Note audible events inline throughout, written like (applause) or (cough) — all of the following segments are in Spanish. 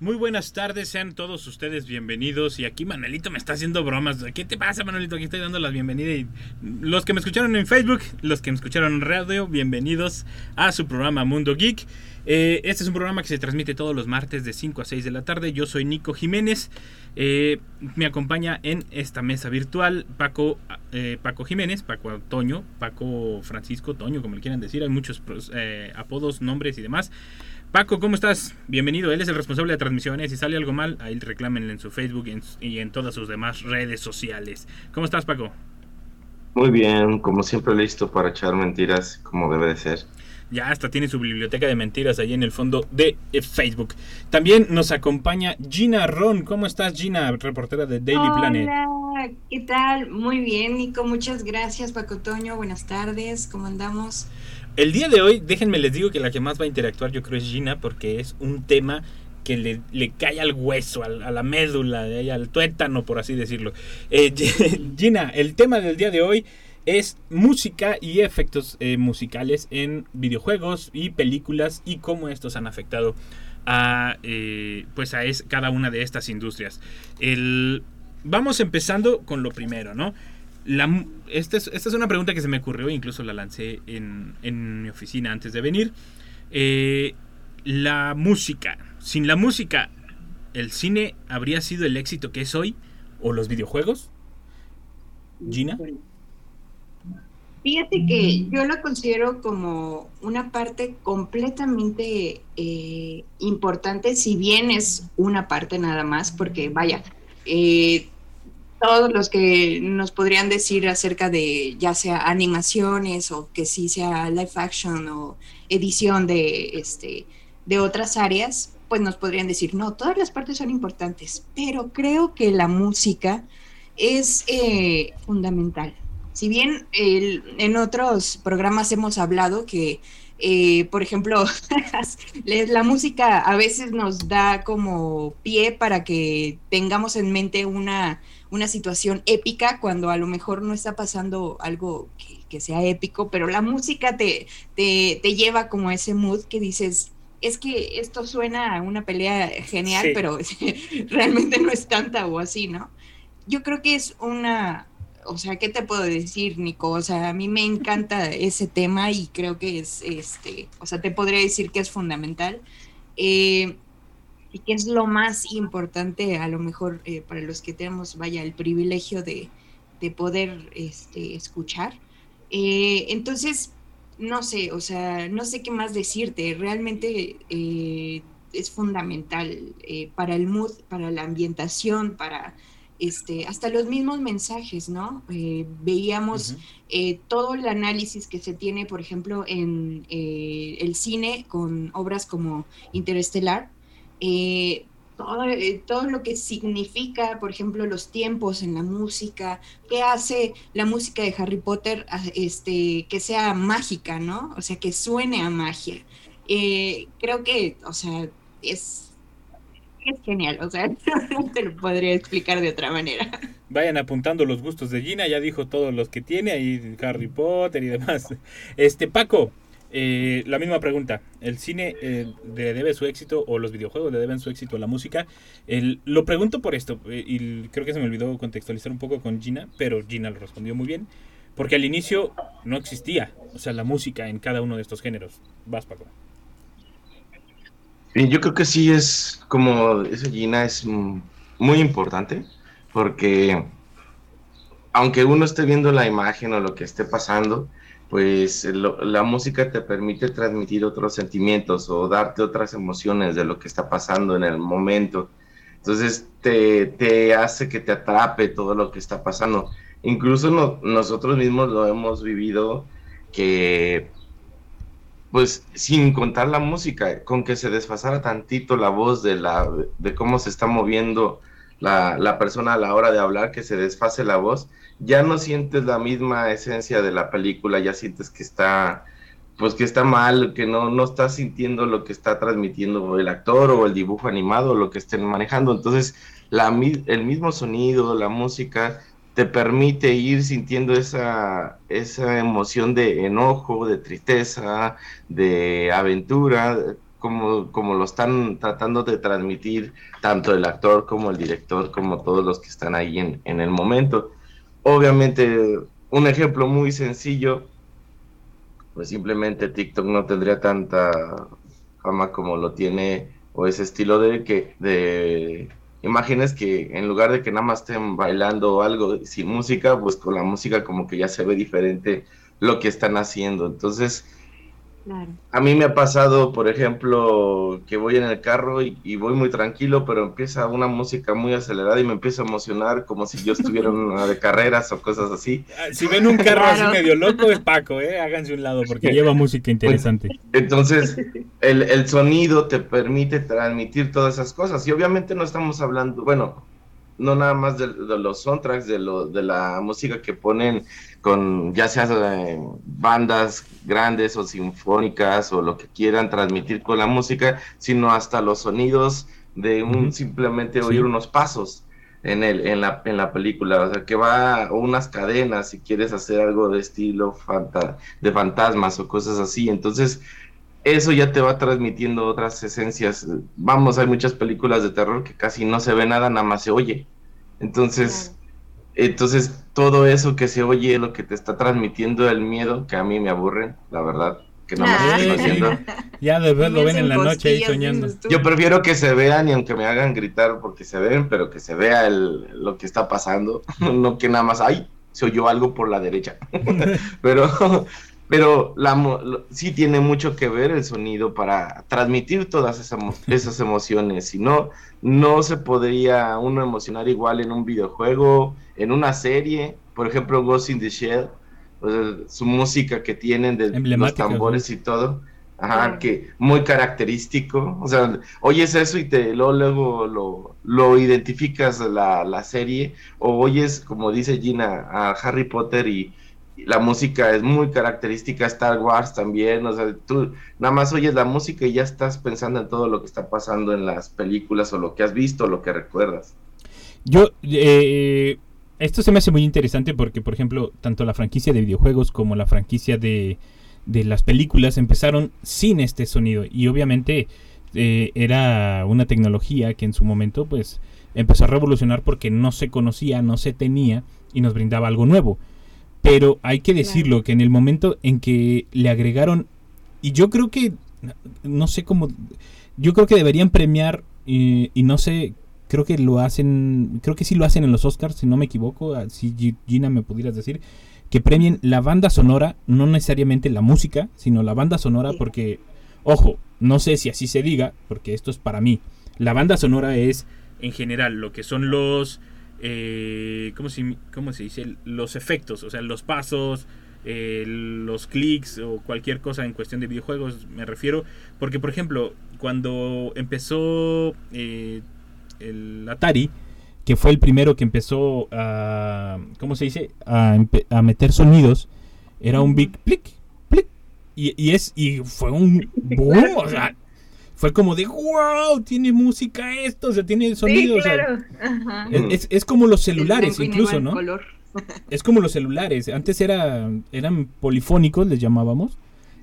Muy buenas tardes, sean todos ustedes bienvenidos. Y aquí Manuelito me está haciendo bromas. ¿Qué te pasa, Manuelito? Aquí estoy dando las bienvenidas. Los que me escucharon en Facebook, los que me escucharon en radio, bienvenidos a su programa Mundo Geek. Eh, este es un programa que se transmite todos los martes de 5 a 6 de la tarde. Yo soy Nico Jiménez. Eh, me acompaña en esta mesa virtual Paco, eh, Paco Jiménez, Paco Toño, Paco Francisco Toño, como le quieran decir. Hay muchos apodos, nombres y demás. Paco, ¿cómo estás? Bienvenido. Él es el responsable de transmisiones. Si sale algo mal, ahí reclámenle en su Facebook y en, y en todas sus demás redes sociales. ¿Cómo estás, Paco? Muy bien, como siempre listo para echar mentiras como debe de ser. Ya hasta tiene su biblioteca de mentiras ahí en el fondo de eh, Facebook. También nos acompaña Gina Ron. ¿Cómo estás, Gina, reportera de Daily Hola, Planet? ¿qué tal? Muy bien, Nico. Muchas gracias, Paco Toño. Buenas tardes, ¿cómo andamos? El día de hoy, déjenme les digo que la que más va a interactuar yo creo es Gina porque es un tema que le, le cae al hueso, al- a la médula, al tuétano, por así decirlo. Eh, (laughs) Gina, el tema del día de hoy es música y efectos eh, musicales en videojuegos y películas y cómo estos han afectado a, eh, pues a es- cada una de estas industrias. El, vamos empezando con lo primero, ¿no? La esta, es, esta es una pregunta que se me ocurrió, incluso la lancé en, en mi oficina antes de venir. Eh, la música. Sin la música, ¿el cine habría sido el éxito que es hoy? ¿O los videojuegos? Gina. Fíjate que yo lo considero como una parte completamente eh, importante, si bien es una parte nada más, porque vaya, eh, todos los que nos podrían decir acerca de ya sea animaciones o que sí sea live action o edición de, este, de otras áreas, pues nos podrían decir, no, todas las partes son importantes, pero creo que la música es eh, fundamental. Si bien en otros programas hemos hablado que, eh, por ejemplo, (laughs) la música a veces nos da como pie para que tengamos en mente una, una situación épica cuando a lo mejor no está pasando algo que, que sea épico, pero la música te, te, te lleva como a ese mood que dices, es que esto suena a una pelea genial, Sí. pero (laughs) realmente no es tanta o así, ¿no? Yo creo que es una, o sea, ¿qué te puedo decir, Nico? O sea, a mí me encanta ese tema y creo que es, este, o sea, te podría decir que es fundamental. Eh, y que es lo más importante, a lo mejor, eh, para los que tenemos, vaya, el privilegio de, de poder este, escuchar. Eh, entonces, no sé, o sea, no sé qué más decirte. Realmente eh, es fundamental para el mood, para la ambientación, para este, hasta los mismos mensajes, ¿no? Eh, veíamos eh, todo el análisis que se tiene, por ejemplo, en eh, el cine con obras como Interestelar. Eh, todo, eh, todo lo que significa, por ejemplo, los tiempos en la música, qué hace la música de Harry Potter a- este, que sea mágica, ¿no? O sea, que suene a magia. Eh, creo que, o sea, es, es genial, o sea, no (laughs) te lo podría explicar de otra manera. Vayan apuntando los gustos de Gina, ya dijo todos los que tiene, ahí Harry Potter y demás. Este, Paco, eh, la misma pregunta. ¿El cine eh, le debe su éxito o los videojuegos le deben su éxito a la música? Lo pregunto por esto, eh, y creo que se me olvidó contextualizar un poco con Gina, pero Gina lo respondió muy bien. Porque al inicio no existía, o sea, la música en cada uno de estos géneros. Vas, Paco. Yo creo que sí es como esa Gina es muy importante porque aunque uno esté viendo la imagen o lo que esté pasando, pues la música te permite transmitir otros sentimientos o darte otras emociones de lo que está pasando en el momento. Entonces te, te hace que te atrape todo lo que está pasando. Incluso no- nosotros mismos lo hemos vivido que pues sin contar la música, con que se desfasara tantito la voz de la de cómo se está moviendo la, la persona a la hora de hablar, que se desfase la voz, ya no sientes la misma esencia de la película, ya sientes que está pues que está mal, que no, no estás sintiendo lo que está transmitiendo el actor o el dibujo animado, lo que estén manejando. Entonces, la, el mismo sonido, la música, te permite ir sintiendo esa, esa emoción de enojo, de tristeza, de aventura, como, como lo están tratando de transmitir tanto el actor como el director, como todos los que están ahí en, en el momento. Obviamente, un ejemplo muy sencillo pues simplemente TikTok no tendría tanta fama como lo tiene o ese estilo de que de imágenes que en lugar de que nada más estén bailando o algo sin música, pues con la música como que ya se ve diferente lo que están haciendo. Entonces, a mí me ha pasado, por ejemplo, que voy en el carro y, voy muy tranquilo, pero empieza una música muy acelerada y me empiezo a emocionar como si yo estuviera en (laughs) una de carreras o cosas así. Si ven un carro así medio loco, es Paco, ¿eh? Háganse un lado porque lleva música interesante. (laughs) Entonces, el, el sonido te permite transmitir todas esas cosas y obviamente no estamos hablando, bueno, no nada más de, los soundtracks, de, lo, de la música que ponen con ya sea eh, bandas grandes o sinfónicas o lo que quieran transmitir con la música, sino hasta los sonidos de un simplemente oír unos pasos en el en la en la película, o sea, que va o unas cadenas si quieres hacer algo de estilo de fantasmas o cosas así. Entonces, eso ya te va transmitiendo otras esencias. Vamos, hay muchas películas de terror que casi no se ve nada, nada más se oye. Entonces, entonces todo eso que se oye lo que te está transmitiendo el miedo, que a mí me aburre, la verdad, que no más estoy haciendo. Ya de ver lo ven en la noche ahí soñando. Yo prefiero que se vean y aunque me hagan gritar porque se ven, pero que se vea el, lo que está pasando, (laughs) no que nada más, ay, se oyó algo por la derecha. (laughs) pero pero la, sí tiene mucho que ver el sonido para transmitir todas esas, (laughs) esas emociones. Si no, no se podría uno emocionar igual en un videojuego, en una serie, por ejemplo, Ghost in the Shell, su música que tienen de los tambores y todo. Ajá, que muy característico. O sea, oyes eso y te luego, luego lo, lo identificas la, la serie, o oyes, como dice Gina, a Harry Potter y la música es muy característica, Star Wars también, o sea, tú nada más oyes la música y ya estás pensando en todo lo que está pasando en las películas o lo que has visto, o lo que recuerdas. Yo, eh, esto se me hace muy interesante porque, por ejemplo, tanto la franquicia de videojuegos como la franquicia de, de las películas empezaron sin este sonido y obviamente eh, era una tecnología que en su momento pues empezó a revolucionar porque no se conocía, no se tenía y nos brindaba algo nuevo. Pero hay que decirlo, que en el momento en que le agregaron, y yo creo que, no sé cómo, yo creo que deberían premiar, y no sé, creo que lo hacen, creo que sí lo hacen en los Oscars, si no me equivoco, ah, si Gina me pudieras decir, que premien la banda sonora, no necesariamente la música, sino la banda sonora, porque, ojo, no sé si así se diga, porque esto es para mí. La banda sonora es, en general, lo que son los eh, ¿cómo, se, ¿cómo se dice? Los efectos, o sea, los pasos, eh, los clics o cualquier cosa en cuestión de videojuegos, me refiero. Porque, por ejemplo, cuando empezó eh, el Atari, que fue el primero que empezó a, ¿cómo se dice? A, a meter sonidos, era un big click, click. Y, y, es, y fue un boom, o sea, fue como de wow, tiene música esto, o sea, tiene sonido. es, como los celulares, incluso, ¿no? (laughs) es como los celulares. Antes era, eran polifónicos, les llamábamos.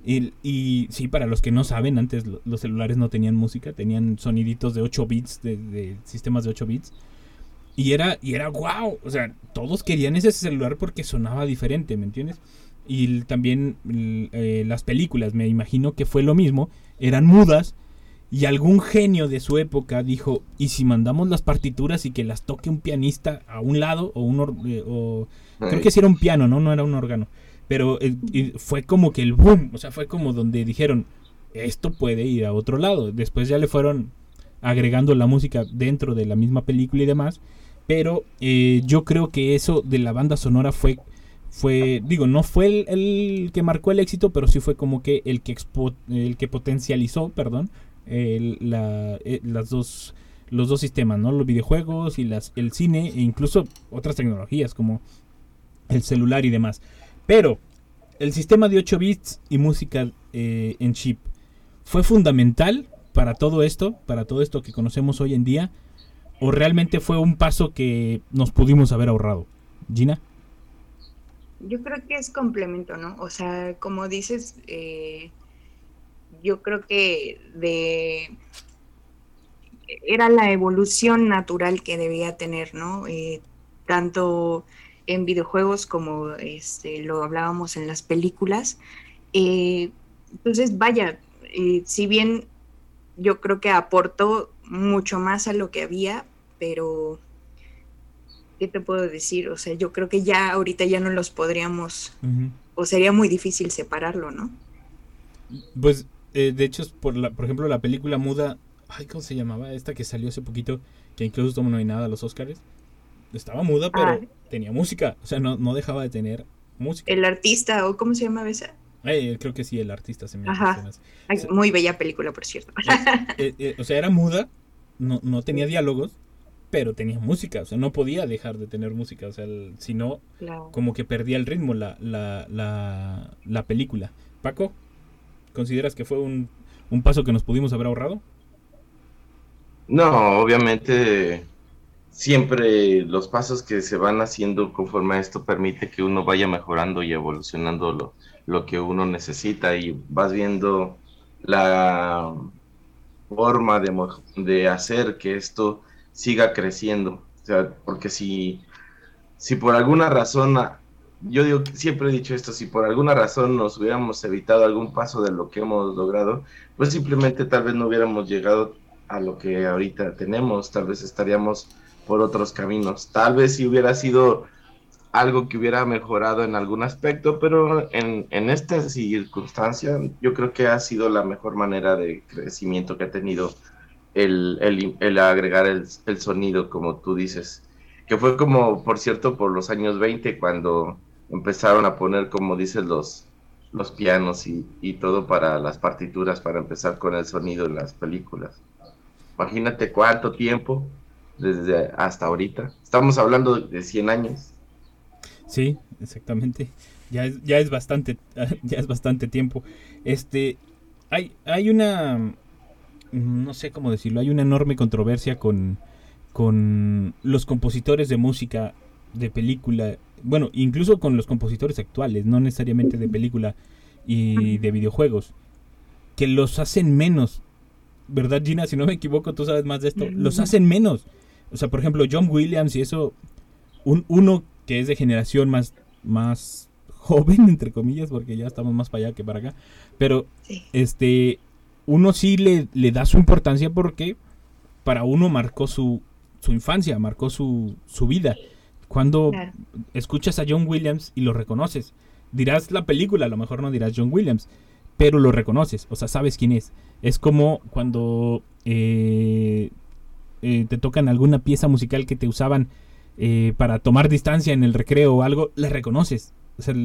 Y, y, sí, para los que no saben, antes los celulares no tenían música, tenían soniditos de 8 bits, de, sistemas de 8 bits. Y era, y era wow, o sea, todos querían ese celular porque sonaba diferente, ¿me entiendes? Y también eh, las películas, me imagino que fue lo mismo, eran mudas y algún genio de su época dijo, ¿y si mandamos las partituras y que las toque un pianista a un lado o un... Eh, o, creo que sí era un piano, ¿no? No era un órgano. Pero eh, fue como que el boom, o sea, fue como donde dijeron, esto puede ir a otro lado. Después ya le fueron agregando la música dentro de la misma película y demás. Pero eh, yo creo que eso de la banda sonora fue, fue digo, no fue el, que marcó el éxito, pero sí fue como que el que, el que potencializó, perdón, eh, las dos los dos sistemas, ¿no? Los videojuegos y las, el cine e incluso otras tecnologías como el celular y demás. Pero el sistema de 8 bits y música eh, en chip fue fundamental para todo esto, para todo esto que conocemos hoy en día, o realmente fue un paso que nos pudimos haber ahorrado. Gina. Yo creo que es complemento, ¿no? O sea, como dices, eh, yo creo que de era la evolución natural que debía tener, ¿no? Eh, tanto en videojuegos como este, lo hablábamos en las películas. Eh, entonces, vaya, eh, si bien yo creo que aportó mucho más a lo que había, pero ¿qué te puedo decir? O sea, yo creo que ya ahorita ya no los podríamos, o sería muy difícil separarlo, ¿no? Pues, de hecho, por, la, por ejemplo, la película muda Ay, ¿cómo se llamaba? Esta que salió hace poquito, que incluso estuvo nominada a los Oscars. Estaba muda, pero ah. tenía música. O sea, no, no dejaba de tener música. El artista, o ¿cómo se llama esa? creo que sí, el artista se me Ajá. muy bella película, por cierto. Eh, eh, o sea, era muda, no, no tenía diálogos, pero tenía música. O sea, no podía dejar de tener música. O sea, si no, como que perdía el ritmo la, la, la, la película. Paco, ¿consideras que fue un, un paso que nos pudimos haber ahorrado? No, obviamente siempre los pasos que se van haciendo conforme a esto permite que uno vaya mejorando y evolucionando lo, lo que uno necesita y vas viendo la forma de, de hacer que esto siga creciendo. O sea, porque si, si por alguna razón, yo digo, siempre he dicho esto, si por alguna razón nos hubiéramos evitado algún paso de lo que hemos logrado, pues simplemente tal vez no hubiéramos llegado a lo que ahorita tenemos, tal vez estaríamos por otros caminos, tal vez si hubiera sido algo que hubiera mejorado en algún aspecto, pero en, en esta circunstancia yo creo que ha sido la mejor manera de crecimiento que ha tenido el, el, el agregar el, el, sonido, como tú dices, que fue como, por cierto, por los años 20, cuando empezaron a poner, como dices, los, los pianos y, y todo para las partituras, para empezar con el sonido en las películas. Imagínate cuánto tiempo desde hasta ahorita. Estamos hablando de 100 años. Sí, exactamente. Ya es, ya es bastante (laughs) ya es bastante tiempo. Este hay hay una no sé cómo decirlo, hay una enorme controversia con con los compositores de música de película, bueno, incluso con los compositores actuales, no necesariamente de película y de videojuegos, que los hacen menos ¿verdad, Gina? Si no me equivoco, tú sabes más de esto. Los hacen menos. O sea, por ejemplo, John Williams y eso, un, uno que es de generación más, más joven, (laughs) entre comillas, porque ya estamos más para allá que para acá. Pero, este, uno sí le, le, da su importancia porque para uno marcó su, su infancia, marcó su, su vida. Cuando escuchas a John Williams y lo reconoces, dirás la película, a lo mejor no dirás John Williams, pero lo reconoces, o sea, sabes quién es. Es como cuando eh, eh, te tocan alguna pieza musical que te usaban eh, para tomar distancia en el recreo o algo, la reconoces.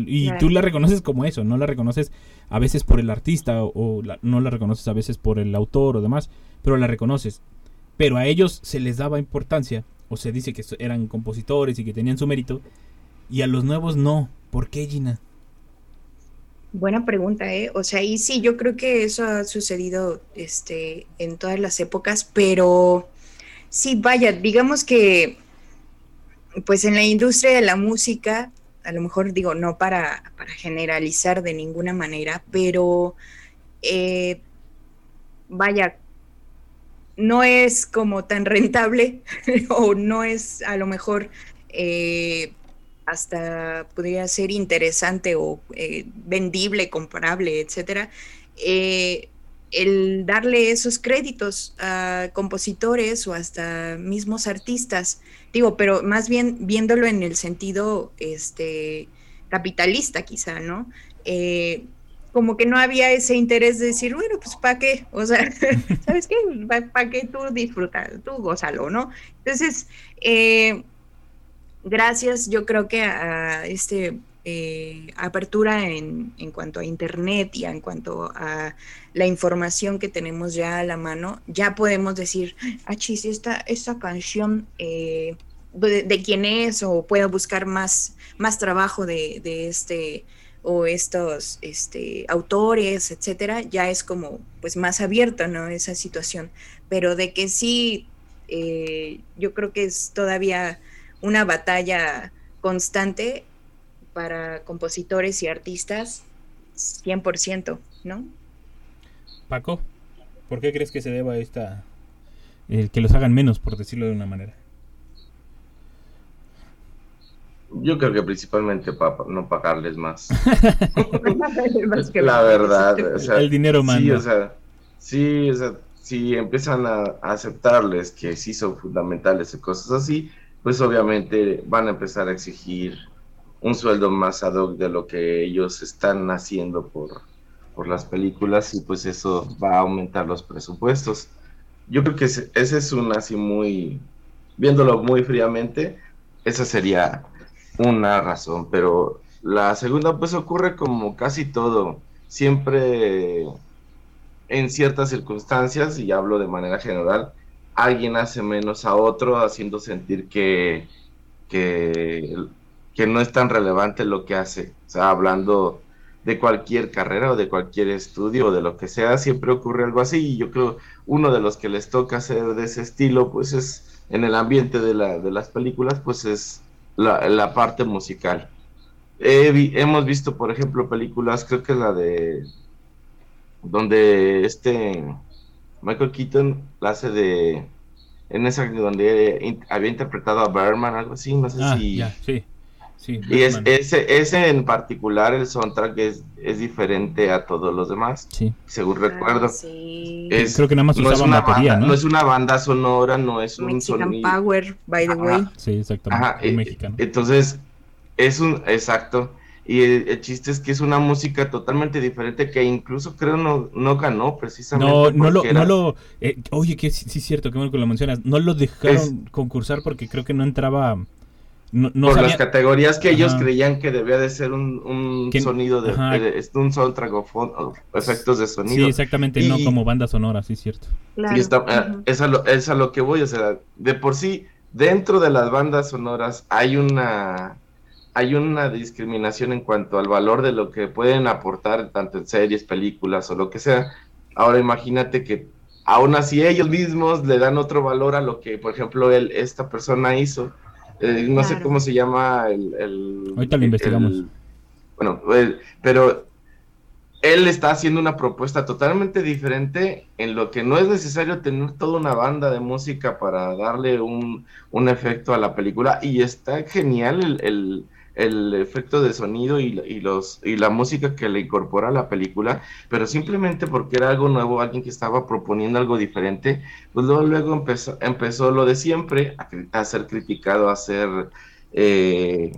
y tú la reconoces como eso, no la reconoces a veces por el artista o, no la reconoces a veces por el autor o demás, pero la reconoces. Pero a ellos se les daba importancia, o se dice que eran compositores y que tenían su mérito, y a los nuevos no. ¿Por qué, Gina? Buena pregunta, ¿eh? O sea, y sí, yo creo que eso ha sucedido este, en todas las épocas, pero sí, vaya, digamos que, pues en la industria de la música, a lo mejor digo, no para, para generalizar de ninguna manera, pero eh, vaya, no es como tan rentable (laughs) o no es a lo mejor... Eh, hasta podría ser interesante o eh, vendible, comparable, etcétera, eh, el darle esos créditos a compositores o hasta mismos artistas, digo, pero más bien viéndolo en el sentido este, capitalista quizá, ¿no? Eh, como que no había ese interés de decir, bueno, pues ¿para qué? O sea, (laughs) (laughs) ¿sabes qué? ¿Para qué tú disfrutas? Tú gózalo, ¿no? Entonces, gracias yo creo que a este eh, apertura en, en, cuanto a Internet y en cuanto a la información que tenemos ya a la mano, ya podemos decir, ah, chis, esta, esta canción eh, de, quién es o puedo buscar más, más trabajo de, de este o estos este, autores, etcétera, ya es como pues más abierta, ¿no? Esa situación. Pero de que sí, eh, yo creo que es todavía una batalla constante para compositores y artistas, 100%, ¿no? Paco, ¿por qué crees que se deba a esta, el que los hagan menos, por decirlo de una manera? Yo creo que principalmente para no pagarles más. (laughs) (laughs) la verdad. el dinero manda. Sí, o sea, sí, o sea, si empiezan a, aceptarles que sí son fundamentales y cosas así, pues obviamente van a empezar a exigir un sueldo más ad hoc de lo que ellos están haciendo por, por las películas y pues eso va a aumentar los presupuestos. Yo creo que ese, ese es un así muy, viéndolo muy fríamente, esa sería una razón, pero la segunda pues ocurre como casi todo, siempre en ciertas circunstancias, y hablo de manera general, alguien hace menos a otro haciendo sentir que, que, que no es tan relevante lo que hace, o sea, hablando de cualquier carrera o de cualquier estudio o de lo que sea, siempre ocurre algo así y yo creo uno de los que les toca hacer de ese estilo pues es en el ambiente de, la, de las películas pues es la, parte musical. hemos visto, por ejemplo, películas, creo que la de donde este Michael Keaton la hace de en esa donde había interpretado a Berman, algo así, no sé ah, si sí. Sí, y es, ese, ese en particular, el soundtrack es, es diferente a todos los demás, sí. según recuerdo. Es, Creo que nada más no es una batería, ¿no? ¿no? es una banda sonora, no es un Mexican sonido. Power, by the way. Sí, exactamente. Ajá, un eh, mexicano. Entonces, es un, exacto. Y el, el chiste es que es una música totalmente diferente que incluso creo no, no ganó precisamente. No, no lo, era- no lo, eh, oye, que sí, sí es cierto, qué bueno que lo mencionas. No lo dejaron concursar porque creo que no entraba, no, no por sabía- las categorías que ellos creían que debía de ser un, sonido de, un soundtrack o, efectos de Sí, sonido. exactamente, no Y- como banda sonora, sí es cierto. Claro. Y está- Ujú. es, a lo, es a lo que voy, o sea, de por sí, dentro de las bandas sonoras hay una hay una discriminación en cuanto al valor de lo que pueden aportar tanto en series, películas o lo que sea. Ahora imagínate que aún así ellos mismos le dan otro valor a lo que, por ejemplo, él, esta persona hizo. Eh, no sé cómo se llama el... el- Ahorita lo el- investigamos. bueno, el- pero él está haciendo una propuesta totalmente diferente en lo que no es necesario tener toda una banda de música para darle un, un efecto a la película y está genial el, el- el efecto de sonido y, y los, y la música que le incorpora a la película, pero simplemente porque era algo nuevo, alguien que estaba proponiendo algo diferente, pues luego, luego empezó, empezó lo de siempre, a, ser criticado, a ser... eh,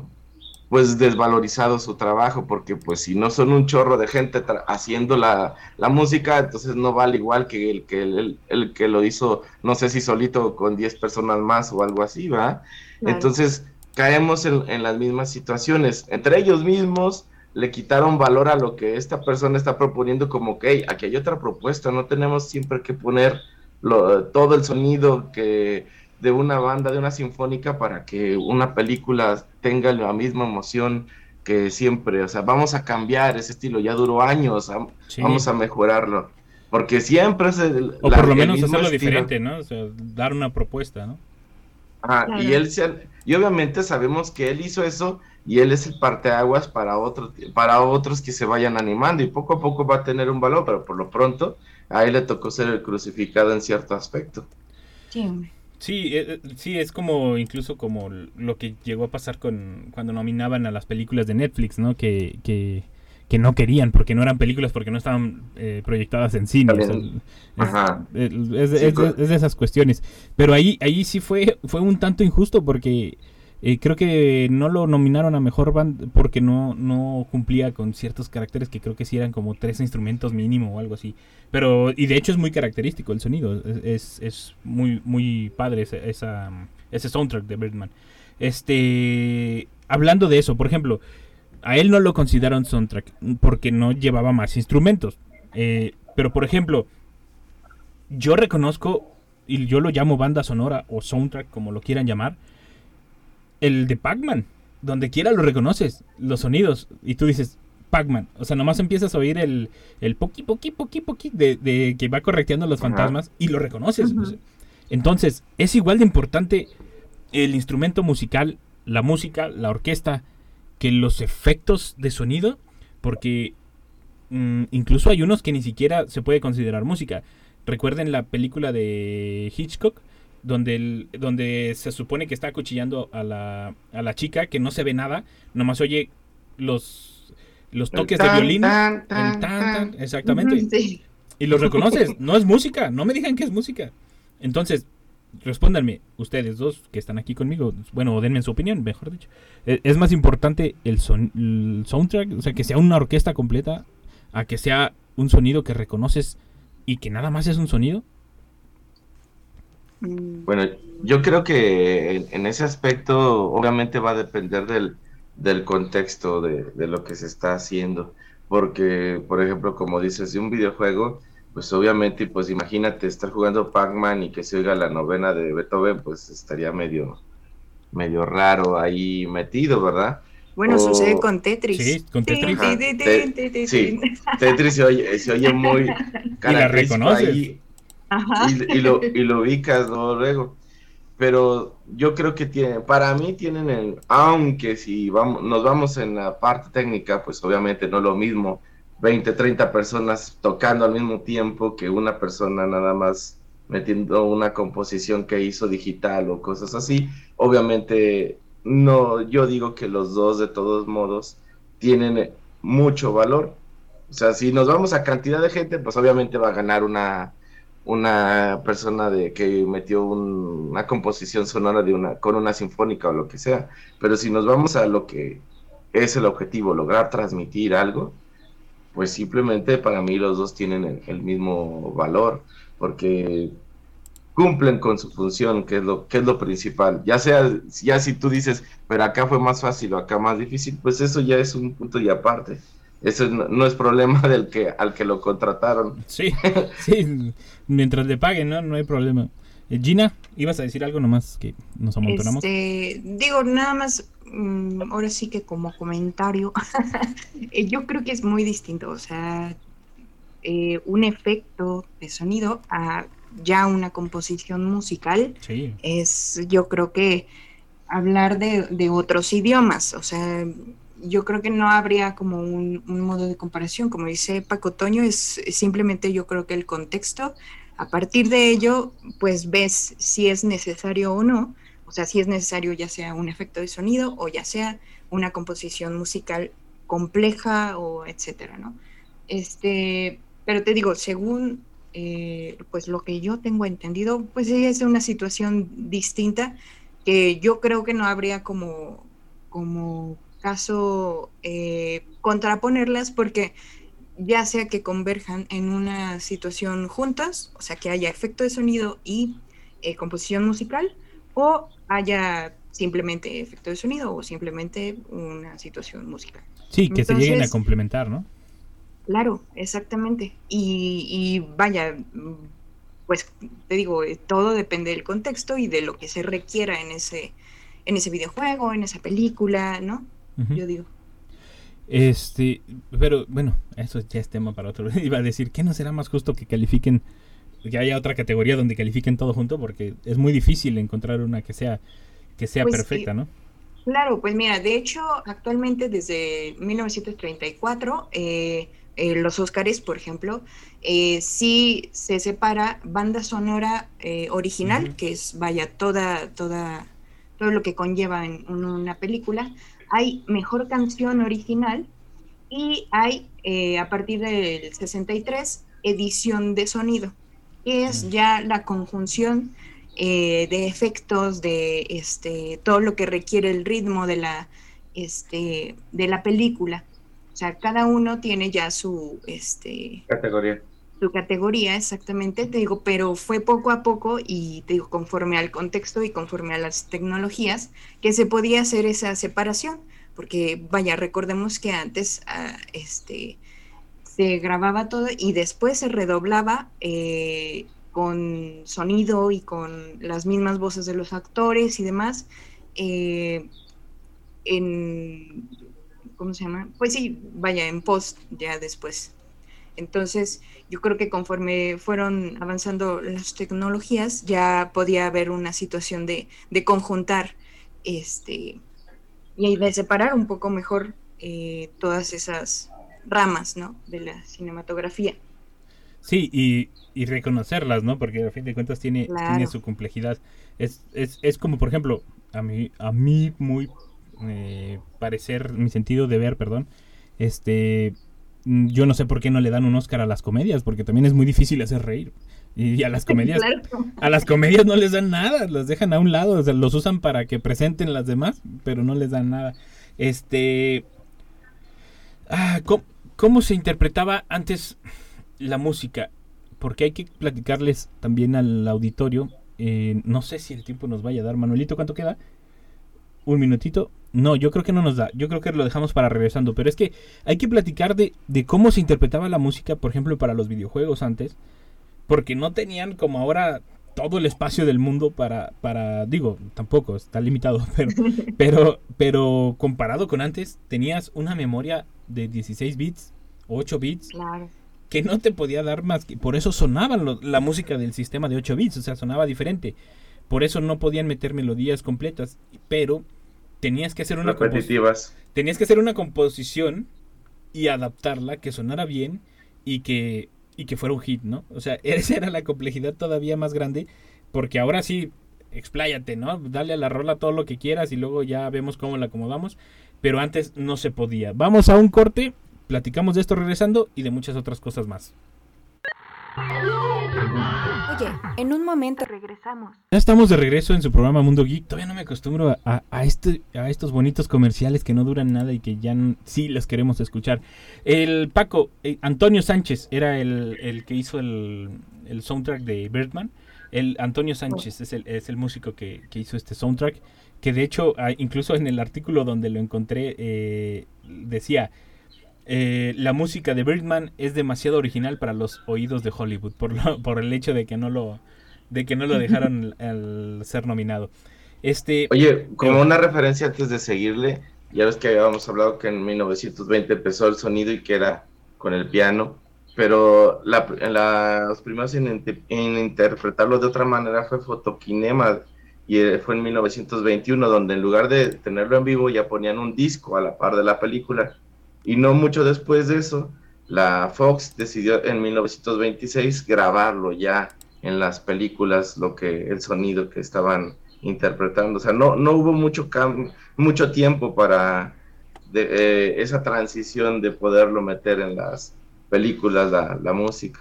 pues desvalorizado su trabajo, porque pues si no son un chorro de gente haciendo la, la música, entonces no vale igual que el que el, el que lo hizo, no sé si solito con 10 personas más o algo así, ¿va? Entonces caemos en, en las mismas situaciones. Entre ellos mismos le quitaron valor a lo que esta persona está proponiendo como que "Hey, aquí hay otra propuesta, no tenemos siempre que poner lo- todo el sonido que de una banda, de una sinfónica para que una película tenga la misma emoción que siempre, o sea, vamos a cambiar ese estilo, ya duró años, Sí. vamos a mejorarlo, porque siempre es el, O la- por lo menos hacerlo estilo. diferente, ¿no? O sea, dar una propuesta, ¿no? Ajá, Claro. y él se- y obviamente sabemos que él hizo eso y él es el parteaguas para otro, para otros que se vayan animando y poco a poco va a tener un valor, pero por lo pronto a él le tocó ser el crucificado en cierto aspecto. Sí, eh, eh, sí, es como incluso como lo que llegó a pasar con cuando nominaban a las películas de Netflix, ¿no? Que, que, que no querían porque no eran películas porque no estaban eh, proyectadas en cine. o sea, Ajá. es- es de- es es esas cuestiones. Pero ahí ahí sí fue fue un tanto injusto porque eh, creo que no lo nominaron a mejor band porque no no cumplía con ciertos caracteres que creo que sí eran como tres instrumentos mínimo o algo así. Pero, y de hecho es muy característico el sonido, es, es, muy, muy padre ese, esa, ese soundtrack de Birdman. Este, hablando de eso, por ejemplo, a él no lo consideraron soundtrack porque no llevaba más instrumentos. Eh, pero por ejemplo, yo reconozco, y yo lo llamo banda sonora o soundtrack, como lo quieran llamar, el de Pac-Man. Donde quiera lo reconoces, los sonidos, y tú dices, Pac-Man. O sea, nomás empiezas a oír el, el poqui, poqui, poqui, poqui de, de que va correteando los fantasmas y lo reconoces. Entonces, es igual de importante el instrumento musical, la música, la orquesta, que los efectos de sonido, porque mm, incluso hay unos que ni siquiera se puede considerar música. Recuerden la película de Hitchcock, donde, el, donde se supone que está acuchillando a la, a la chica, que no se ve nada, nomás oye los, los toques de violín. el tan, tan, exactamente. Y los reconoces, no es música, no me digan que es música. Entonces, respóndanme, ustedes dos que están aquí conmigo, bueno, denme su opinión, mejor dicho. ¿E-, ¿Es más importante el, son, el soundtrack, o sea, que sea una orquesta completa, a que sea un sonido que reconoces y que nada más es un sonido? Mm. Bueno, yo creo que en, ese aspecto obviamente va a depender del, del contexto de, de, lo que se está haciendo. Porque, por ejemplo, como dices, de un videojuego, pues obviamente, pues imagínate estar jugando Pac-Man y que se oiga la novena de Beethoven, pues estaría medio, medio raro ahí metido, ¿verdad? Bueno, sucede con Tetris. Sí, con Tetris. sí, Tetris se oye, se oye muy (laughs) y la reconoces. Ahí, y, y, lo, y lo ubicas luego. Pero yo creo que tiene, para mí tienen el, aunque si vamos, nos vamos en la parte técnica, pues obviamente no es lo mismo 20, 30 personas tocando al mismo tiempo que una persona nada más metiendo una composición que hizo digital o cosas así. Obviamente, no, yo digo que los dos de todos modos tienen mucho valor. O sea, si nos vamos a cantidad de gente, pues obviamente va a ganar una, una persona de que metió una composición sonora de una con una sinfónica o lo que sea. Pero si nos vamos a lo que es el objetivo, lograr transmitir algo, pues simplemente para mí los dos tienen el, mismo valor, porque cumplen con su función, que es lo que es lo principal. Ya sea, ya si tú dices, pero acá fue más fácil o acá más difícil, pues eso ya es un punto y aparte. Eso no, es problema (laughs) del que al que lo contrataron. Sí, (laughs) sí, mientras le paguen, ¿no? No hay problema. Eh, Gina, ibas a decir algo nomás que nos amontonamos. Este, digo, nada más Mm, ahora sí que como comentario, (laughs) eh, yo creo que es muy distinto, o sea, eh, un efecto de sonido a ya una composición musical es, yo creo que hablar de, otros idiomas, o sea, yo creo que no habría como un, modo de comparación, como dice Paco Toño, es simplemente yo creo que el contexto, a partir de ello, pues ves si es necesario o no, o sea, si es necesario ya sea un efecto de sonido o ya sea una composición musical compleja o etcétera, ¿no? Este, pero te digo, según eh, pues lo que yo tengo entendido, pues es una situación distinta que yo creo que no habría como, como caso eh, contraponerlas porque ya sea que converjan en una situación juntas, o sea, que haya efecto de sonido y eh, composición musical, o haya simplemente efecto de sonido o simplemente una situación musical. Sí, que se lleguen a complementar, ¿no? Claro, exactamente. Y, vaya, pues te digo, eh, todo depende del contexto y de lo que se requiera en ese, en ese videojuego, en esa película, ¿no? Yo digo. Este, pero bueno, eso ya es tema para otro. (laughs) Iba a decir, ¿qué no será más justo que califiquen que haya otra categoría donde califiquen todo junto porque es muy difícil encontrar una que sea que sea pues perfecta, ¿no? Claro, pues mira, de hecho, actualmente desde 1934 eh, eh, los Óscares, por ejemplo, eh, sí se separa banda sonora eh, original, que es vaya toda toda todo lo que conlleva en una película. Hay mejor canción original y hay a partir del 63 edición de sonido es ya la conjunción eh, de efectos de este todo lo que requiere el ritmo de la este de la película. O sea cada uno tiene ya su este categoría. su categoría exactamente te digo pero fue poco a poco y te digo conforme al contexto y conforme a las tecnologías que se podía hacer esa separación porque vaya, recordemos que antes ah, este, se grababa todo y después se redoblaba eh, con sonido y con las mismas voces de los actores y demás. eh, en, ¿cómo se llama? Pues sí, vaya, en post ya después. Entonces, yo creo que conforme fueron avanzando las tecnologías, ya podía haber una situación de, de conjuntar este y de separar un poco mejor eh, todas esas ramas, ¿no? De la cinematografía. Sí, y, y reconocerlas, ¿no? Porque a fin de cuentas tiene, Claro. tiene su complejidad. Es, es, es como, por ejemplo, a mí, a mí muy eh, parecer, mi sentido de ver, perdón, este, yo no sé por qué no le dan un Oscar a las comedias, porque también es muy difícil hacer reír. Y a las (laughs) comedias, Claro. a las comedias no les dan nada, las dejan a un lado, o sea, los usan para que presenten las demás, pero no les dan nada. Este, ah, ¿cómo, cómo se interpretaba antes la música? Porque hay que platicarles también al auditorio. eh, no sé si el tiempo nos vaya a dar. Manuelito, ¿cuánto queda? Un minutito. No, yo creo que no nos da. Yo creo que lo dejamos para regresando. Pero es que hay que platicar de, de cómo se interpretaba la música, por ejemplo, para los videojuegos antes. Porque no tenían como ahora todo el espacio del mundo para, para digo, tampoco, está limitado, (laughs) pero, (laughs) pero, pero comparado con antes, tenías una memoria de 16 bits, 8 bits, Claro. que no te podía dar más que por eso sonaban lo- la música del sistema de 8 bits, o sea, sonaba diferente. Por eso no podían meter melodías completas, pero tenías que hacer una tenías que hacer una composición y adaptarla que sonara bien y que y que fuera un hit, ¿no? O sea, (laughs) esa era la complejidad todavía más grande porque ahora sí expláyate, ¿no? Dale a la rola todo lo que quieras y luego ya vemos cómo la acomodamos, pero antes no se podía. Vamos a un corte, platicamos de esto regresando y de muchas otras cosas más. Oye, en un momento regresamos. Ya estamos de regreso en su programa Mundo Geek. Todavía no me acostumbro a, a este, a estos bonitos comerciales que no duran nada y que ya n- sí los queremos escuchar. El Paco, eh, Antonio Sánchez era el, el que hizo el, el soundtrack de Birdman. El Antonio Sánchez es el, es el músico que, que hizo este soundtrack. Que de hecho, ah, incluso en el artículo donde lo encontré, eh, decía. Eh, la música de Birdman es demasiado original para los oídos de Hollywood por, lo- por el hecho de que no lo de que no lo dejaron (laughs) al ser nominado. Este, Oye, como una referencia antes de seguirle, ya ves que habíamos hablado que en 1920 empezó el sonido y que era con el piano, pero la, la- los primeros en, en interpretarlo de otra manera fue Fotokinema y eh, fue en 1921 donde en lugar de tenerlo en vivo ya ponían un disco a la par de la película y no mucho después de eso la Fox decidió en 1926 grabarlo ya en las películas lo que el sonido que estaban interpretando. O sea, no, no hubo mucho, cam- mucho tiempo para de- eh, esa transición de poderlo meter en las películas, la, la música.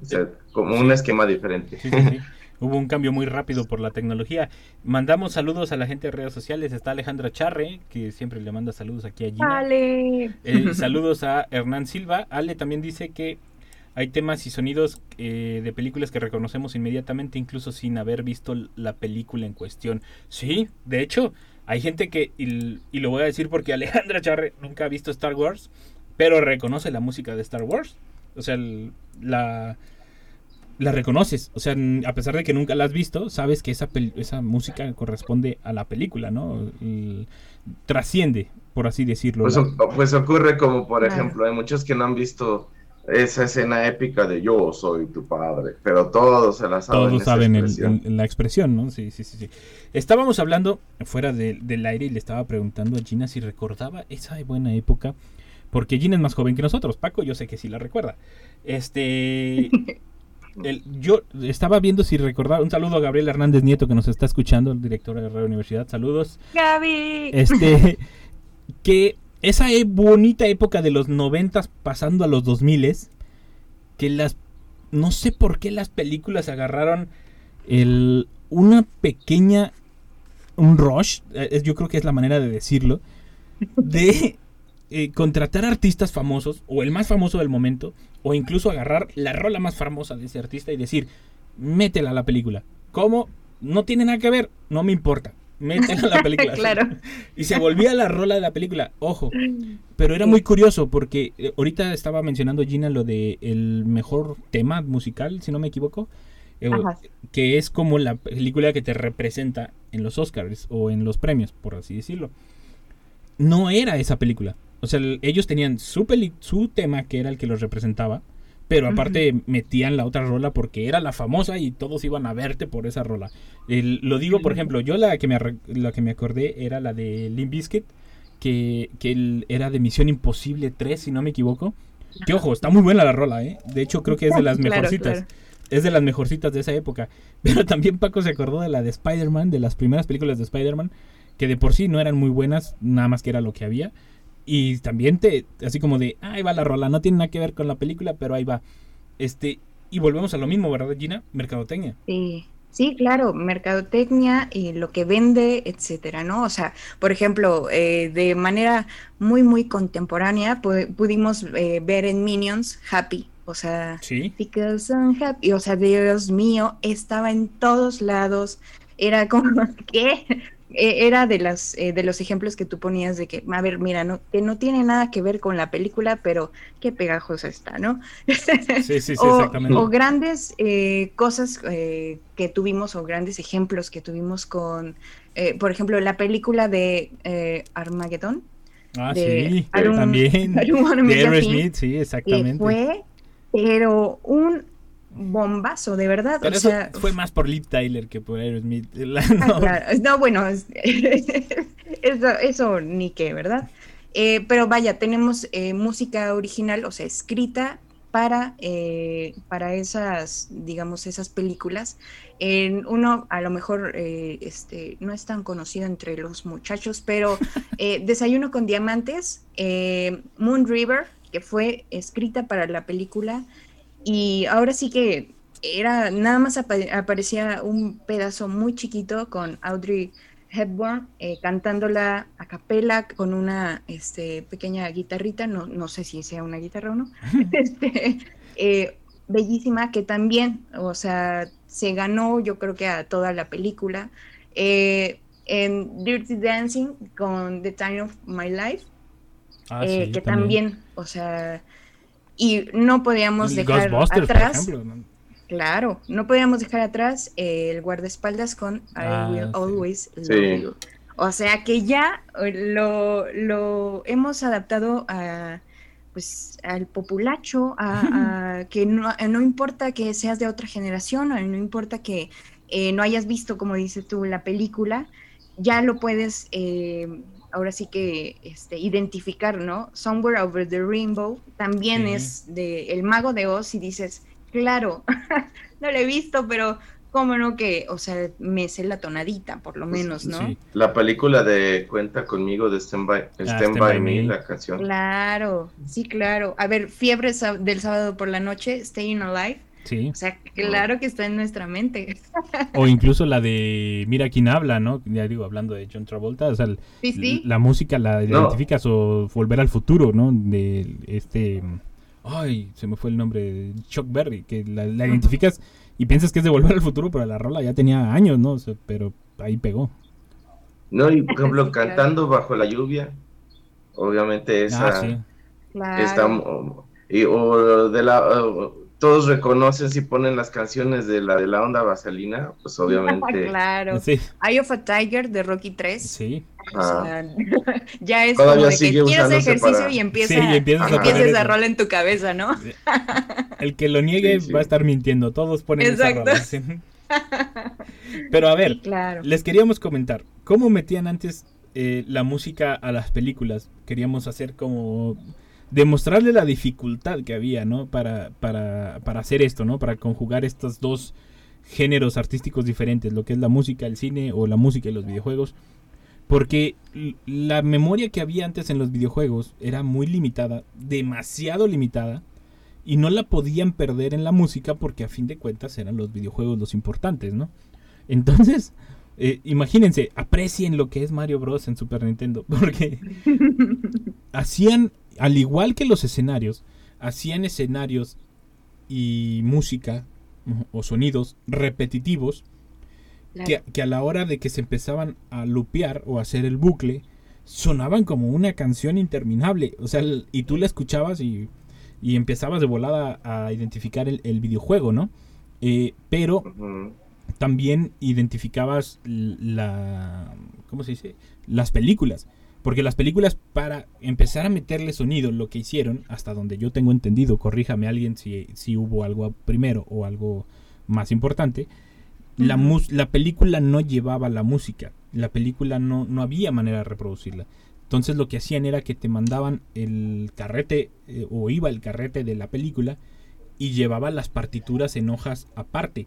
O sea, como un esquema diferente. sí. (laughs) Hubo un cambio muy rápido por la tecnología. Mandamos saludos a la gente de redes sociales. Está Alejandra Charre, que siempre le manda saludos aquí a Gina. Vale. Eh, saludos a Hernán Silva. Ale también dice que hay temas y sonidos eh, de películas que reconocemos inmediatamente, incluso sin haber visto la película en cuestión. Sí, de hecho, hay gente que, y, y lo voy a decir porque (laughs) Alejandra Charre nunca ha visto Star Wars, pero reconoce la música de Star Wars. O sea, el- la, la reconoces. O sea, a pesar de que nunca la has visto, sabes que esa, pel- esa música corresponde a la película, ¿no? Y trasciende, por así decirlo. Pues, pues ocurre como, por Claro. ejemplo, hay muchos que no han visto esa escena épica de yo soy tu padre, pero todos se la saben. Todos saben el- expresión. el- la expresión, ¿no? Sí, sí, sí, sí. Estábamos hablando fuera de- del aire y le estaba preguntando a Gina si recordaba esa buena época, porque Gina es más joven que nosotros. Paco, yo sé que sí la recuerda. Este. (laughs) el- yo estaba viendo si recordaba. Un saludo a Gabriel Hernández Nieto que nos está escuchando, el director de Radio Universidad. Saludos. Gaby. Este. (laughs) que esa e- bonita época de los noventas pasando a los dos miles, que las no sé por qué las películas agarraron el una pequeña un rush, eh, es- yo creo que es la manera de decirlo, de eh, contratar artistas famosos o el más famoso del momento o incluso agarrar la rola más famosa de ese artista y decir, métela a la película. ¿Cómo? No tiene nada que ver, no me importa. mételo en la (laughs) película. Claro. (laughs) Y se volvía la rola de la película, ojo. Pero era muy curioso porque eh, ahorita estaba mencionando Gina lo de el mejor tema musical, si no me equivoco, eh, que es como la película que te representa en los Oscars o en los premios, por así decirlo. No era esa película. O sea, el- ellos tenían su, peli- su tema que era el que los representaba, pero aparte metían la otra rola porque era la famosa y todos iban a verte por esa rola. El- lo digo, por ejemplo, yo la que me, la que me acordé era la de Limp Bizkit, que, que el- era de Misión Imposible 3, si no me equivoco. Que ojo, está muy buena la rola, ¿eh? De hecho, creo que es de (laughs) las Claro, mejorcitas. claro. Es de las mejorcitas de esa época. (laughs) Pero también Paco se acordó de la de Spider-Man, de las primeras películas de Spider-Man, que de por sí no eran muy buenas, nada más que era lo que había. Y también te, así como de, "Ah, ahí va la rola, no tiene nada que ver con la película, pero ahí va. Este, y volvemos a lo mismo, ¿verdad, Gina? Mercadotecnia. Sí, sí, claro, mercadotecnia y lo que vende, etcétera, ¿no? O sea, por ejemplo, eh, de manera muy, muy contemporánea, pu- pudimos eh, ver en Minions Happy, o sea, Sí. because I'm happy, o sea, Dios mío, estaba en todos lados, era como, (laughs) ¿qué? Eh, Era de las eh, de los ejemplos que tú ponías de que, a ver, mira, no, que no tiene nada que ver con la película, pero qué pegajosa está, ¿no? Sí, sí, sí, (laughs) o, exactamente. o grandes eh, cosas eh, que tuvimos o grandes ejemplos que tuvimos con, eh, por ejemplo, la película de eh, Armageddon. Ah, de sí, Arun- también. (laughs) Arun De Miyazaki, Aerosmith, sí, exactamente. fue, pero un bombazo, de verdad. Pero o eso sea, fue más por Liv Tyler que por Aerosmith. (laughs) La- Ah, no. claro. No, bueno, es- (laughs) eso, eso ni qué, ¿verdad? Eh, pero vaya, tenemos eh, música original, o sea, escrita para, eh, para esas, digamos, esas películas. En uno, a lo mejor, este, no es tan conocido entre los muchachos, pero (laughs) Desayuno con Diamantes, Moon River, que fue escrita para la película, y ahora sí que era, nada más apa- aparecía un pedazo muy chiquito con Audrey Hepburn eh, cantándola a capela con una este, pequeña guitarrita, no, no sé si sea una guitarra o no, (laughs) (laughs) este, eh, bellísima, que también, o sea, se ganó yo creo que a toda la película. Eh, en Dirty Dancing con The Time of My Life, Ah, sí, que también. o sea, y no podíamos Y dejar atrás, claro, no podíamos dejar atrás eh, el guardaespaldas con Ah, I Will sí. Always Love Sí. You. O sea que ya lo, lo hemos adaptado a pues al populacho, a, a (laughs) que no, no importa que seas de otra generación, o no importa que eh, no hayas visto, como dices tú, la película, ya lo puedes eh, ahora sí que este, identificar, ¿no? Somewhere Over the Rainbow también Sí. es de El Mago de Oz y dices, claro, (laughs) no lo he visto, pero cómo no que, o sea, me sé la tonadita, por lo menos, ¿no? Sí. La película de Cuenta conmigo de Stand By, Stand Stand By By Me, Me. la canción. Claro, sí, claro. A ver, Fiebre del sábado por la noche, Staying Alive. Sí. O sea, claro que está en nuestra mente. O incluso la de Mira quién habla, ¿no? Ya digo, hablando de John Travolta, o sea, el- Sí, sí. la música la No. identificas o Volver al futuro, ¿no? De este ay, se me fue el nombre, Chuck Berry, que la, la identificas y piensas que es de Volver al futuro, pero la rola ya tenía años, ¿no? O sea, pero ahí pegó. No, y por ejemplo, (laughs) Sí, claro. cantando bajo la lluvia, obviamente esa Ah, sí. Claro. está y, o de la o- todos reconocen si ponen las canciones de la de la onda vaselina, pues obviamente (laughs) claro. Sí, Eye of a Tiger de Rocky 3. sí. O ah, sea, (laughs) ya es Todavía como de que quieres ejercicio para- y empieza, Sí, y empiezas a empieza poner esa eso. rola en tu cabeza, ¿no? El que lo niegue Sí, sí. va a estar mintiendo, todos ponen esa Exacto. rola, sí. (laughs) Pero a ver, Sí, claro. Les queríamos comentar, ¿cómo metían antes eh, la música a las películas? Queríamos hacer como demostrarle la dificultad que había, ¿no? Para, para, para hacer esto, ¿no? Para conjugar estos dos géneros artísticos diferentes, lo que es la música, el cine o la música y los videojuegos. Porque la memoria que había antes en los videojuegos era muy limitada, demasiado limitada, y no la podían perder en la música porque a fin de cuentas eran los videojuegos los importantes, ¿no? Entonces, eh, imagínense, aprecien lo que es Mario Bros. en Super Nintendo, (laughs) porque (laughs) hacían, al igual que los escenarios, hacían escenarios y música o sonidos repetitivos que, que a la hora de que se empezaban a lupear o a hacer el bucle, sonaban como una canción interminable. O sea, el- y tú la escuchabas y, y empezabas de volada a identificar el, el videojuego, ¿no? Eh, pero también identificabas la ¿cómo se dice? las películas porque las películas para empezar a meterle sonido lo que hicieron hasta donde yo tengo entendido corríjame alguien si, si hubo algo primero o algo más importante la, mus- la película no llevaba la música la película no, no había manera de reproducirla. Entonces lo que hacían era que te mandaban el carrete eh, o iba el carrete de la película y llevaba las partituras en hojas aparte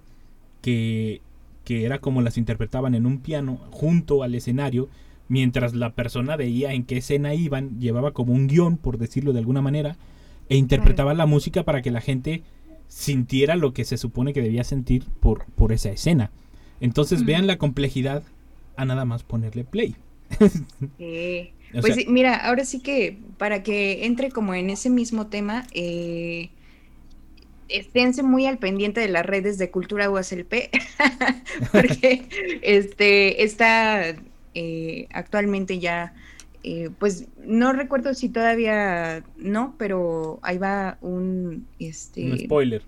que, que era como las interpretaban en un piano junto al escenario, mientras la persona veía en qué escena iban, llevaba como un guion, por decirlo de alguna manera, e interpretaba la música para que la gente sintiera lo que se supone que debía sentir por, por esa escena. Entonces vean la complejidad a nada más ponerle play. Eh, (laughs) pues sea- mira, ahora sí que para que entre como en ese mismo tema, eh, esténse muy al pendiente de las redes de Cultura USLP, (laughs) porque este está eh, actualmente ya, eh, pues no recuerdo si todavía no, pero ahí va un este Un spoiler.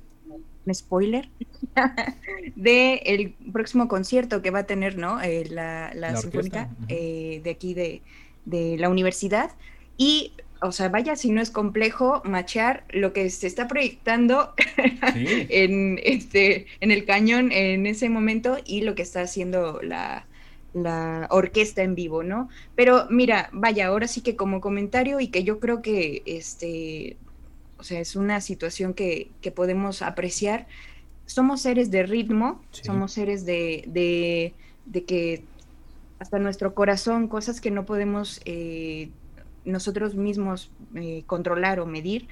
un spoiler (laughs) de el próximo concierto que va a tener, ¿no? Eh, la, la La sinfónica ujú. eh, de aquí de, de la universidad. Y, o sea, vaya si no es complejo machear lo que se está proyectando (laughs) Sí. en, este, en el cañón en ese momento y lo que está haciendo la, la orquesta en vivo, ¿no? Pero mira, vaya, ahora sí que como comentario y que yo creo que este, o sea, es una situación que, que podemos apreciar. Somos seres de ritmo, Sí. somos seres de, de, de que hasta nuestro corazón, cosas que no podemos eh, nosotros mismos eh, controlar o medir,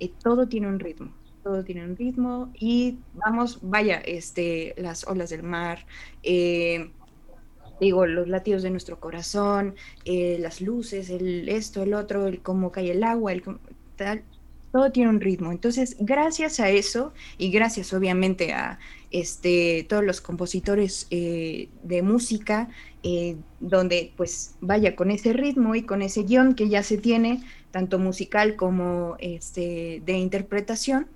eh, todo tiene un ritmo, todo tiene un ritmo y vamos, vaya, este, las olas del mar, eh, digo, los latidos de nuestro corazón, eh, las luces, el esto, el otro, el cómo cae el agua, el tal, todo tiene un ritmo. Entonces, gracias a eso y gracias obviamente a este, todos los compositores eh, de música, eh, donde pues vaya con ese ritmo y con ese guion que ya se tiene, tanto musical como este, de interpretación,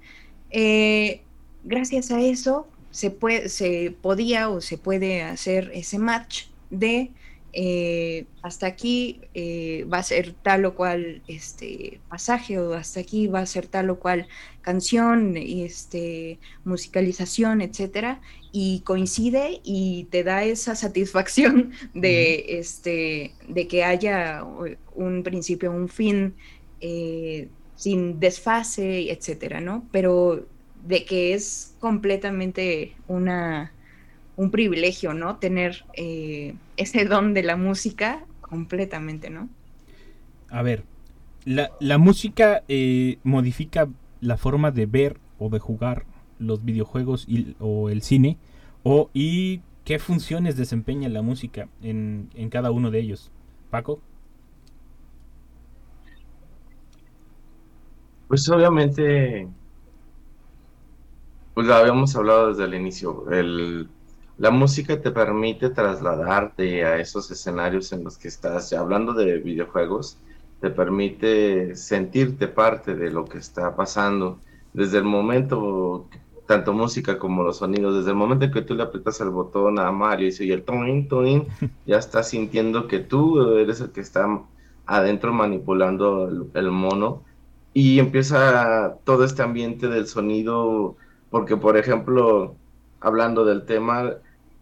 gracias a eso se, puede, se podía o se puede hacer ese match de eh, hasta aquí eh, va a ser tal o cual este pasaje o hasta aquí va a ser tal o cual canción, este, musicalización, etcétera, y coincide y te da esa satisfacción de, este, de que haya un principio, un fin eh, sin desfase, etcétera, ¿no? Pero de que es completamente una un privilegio, ¿no? Tener eh, ese don de la música completamente, ¿no? A ver, la, la música eh, modifica la forma de ver o de jugar los videojuegos y, o el cine, o y qué funciones desempeña la música en, en cada uno de ellos. Paco. Pues obviamente, pues lo habíamos hablado desde el inicio, el, la música te permite trasladarte a esos escenarios en los que estás, hablando de videojuegos, te permite sentirte parte de lo que está pasando. Desde el momento, tanto música como los sonidos, desde el momento en que tú le aprietas el botón a Mario y se oye el toin, toin, (laughs) ya estás sintiendo que tú eres el que está adentro manipulando el, el mono y empieza todo este ambiente del sonido, porque por ejemplo, hablando del tema,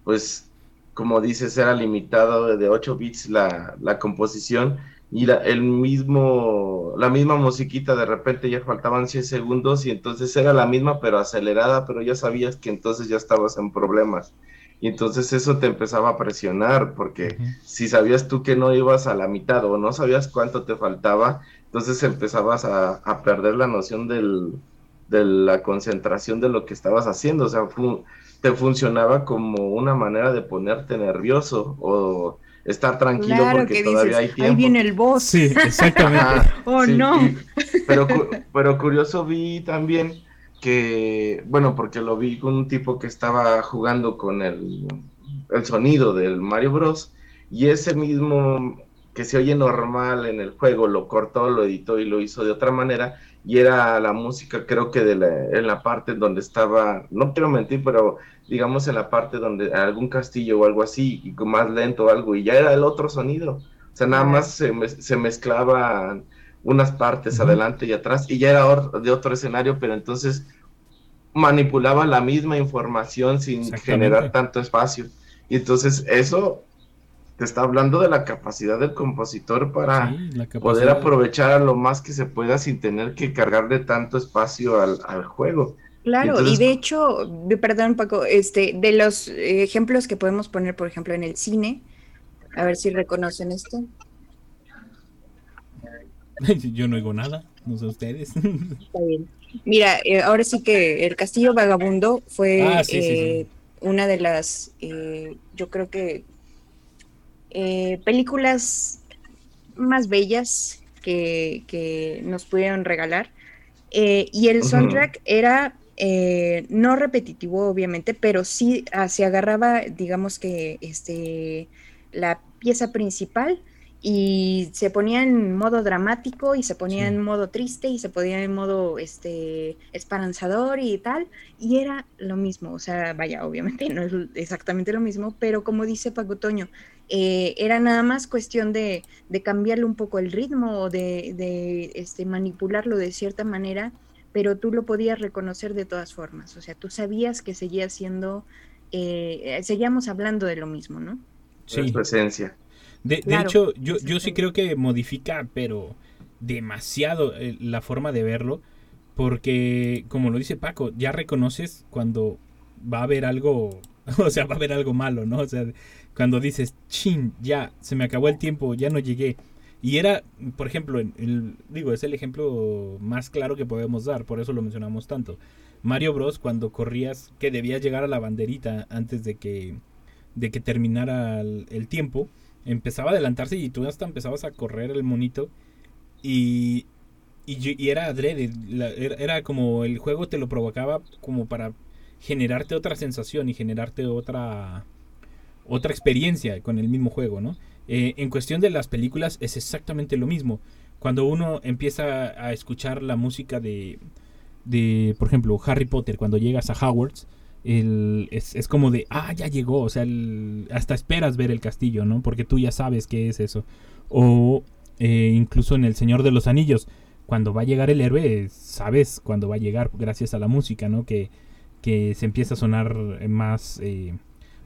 pues como dices, era limitado de 8 bits la, la composición y la, el mismo, la misma musiquita de repente ya faltaban 100 segundos y entonces era la misma pero acelerada, pero ya sabías que entonces ya estabas en problemas. Y entonces eso te empezaba a presionar, porque si sabías tú que no ibas a la mitad o no sabías cuánto te faltaba, entonces empezabas a, a perder la noción del, de la concentración de lo que estabas haciendo. O sea, fu- te funcionaba como una manera de ponerte nervioso o estar tranquilo Claro porque que todavía dices, hay tiempo. ahí viene el boss. Sí, exactamente. Ajá, (laughs) Oh, sí, no. y- pero, pero curioso vi también que, bueno, porque lo vi con un tipo que estaba jugando con el, el sonido del Mario Bros. Y ese mismo que se oye normal en el juego lo cortó, lo editó y lo hizo de otra manera. Y era la música, creo que de la, en la parte donde estaba, no quiero mentir, pero digamos en la parte donde algún castillo o algo así, y más lento o algo, y ya era el otro sonido. O sea, nada más se, se mezclaban unas partes adelante y atrás, y ya era de otro escenario, pero entonces manipulaba la misma información sin generar tanto espacio. Y entonces eso te está hablando de la capacidad del compositor para poder aprovechar a lo más que se pueda sin tener que cargarle tanto espacio al, juego. Claro, y, de hecho, perdón Paco, este, de los ejemplos que podemos poner, por ejemplo, en el cine, a ver si reconocen esto. (laughs) Yo no oigo nada, no sé ustedes. (laughs) Está bien. Mira, eh, ahora sí que El Castillo Vagabundo fue ah, eh, una de las, eh, yo creo que, películas más bellas que, nos pudieron regalar. y el soundtrack era no repetitivo, obviamente, pero sí ah, se agarraba, digamos que, este, la pieza principal y se ponía en modo dramático y se ponía en modo triste y se ponía en modo este esperanzador y tal y era lo mismo o sea vaya obviamente (laughs) no es exactamente lo mismo pero como dice Paco Toño eh, era nada más cuestión de, de, cambiarle un poco el ritmo o de, de este, manipularlo de cierta manera pero tú lo podías reconocer de todas formas o sea tú sabías que seguía siendo eh, seguíamos hablando de lo mismo no sí. presencia de, hecho, yo, yo sí creo que modifica, pero demasiado eh, la forma de verlo. Porque, como lo dice Paco, ya reconoces cuando va a haber algo, (laughs) o sea, va a haber algo malo, ¿no? O sea, cuando dices, chin, ya, se me acabó el tiempo, ya no llegué. Y era, por ejemplo, el, digo, es el ejemplo más claro que podemos dar, por eso lo mencionamos tanto. Mario Bros. cuando corrías, que debías llegar a la banderita antes de que, de que terminara el tiempo, empezaba a adelantarse y tú hasta empezabas a correr el monito y, y, era adrede, era, como el juego te lo provocaba como para generarte otra sensación y generarte otra otra experiencia con el mismo juego, ¿no? Eh, en cuestión de las películas es exactamente lo mismo. Cuando uno empieza a escuchar la música de, de por ejemplo, Harry Potter, cuando llegas a Hogwarts, el, es, como de, ah, ya llegó, o sea, hasta esperas ver el castillo, ¿no? Porque tú ya sabes qué es eso. O eh, incluso en El Señor de los Anillos, cuando va a llegar el héroe, sabes cuando va a llegar gracias a la música, ¿no? Que, que se empieza a sonar más, eh,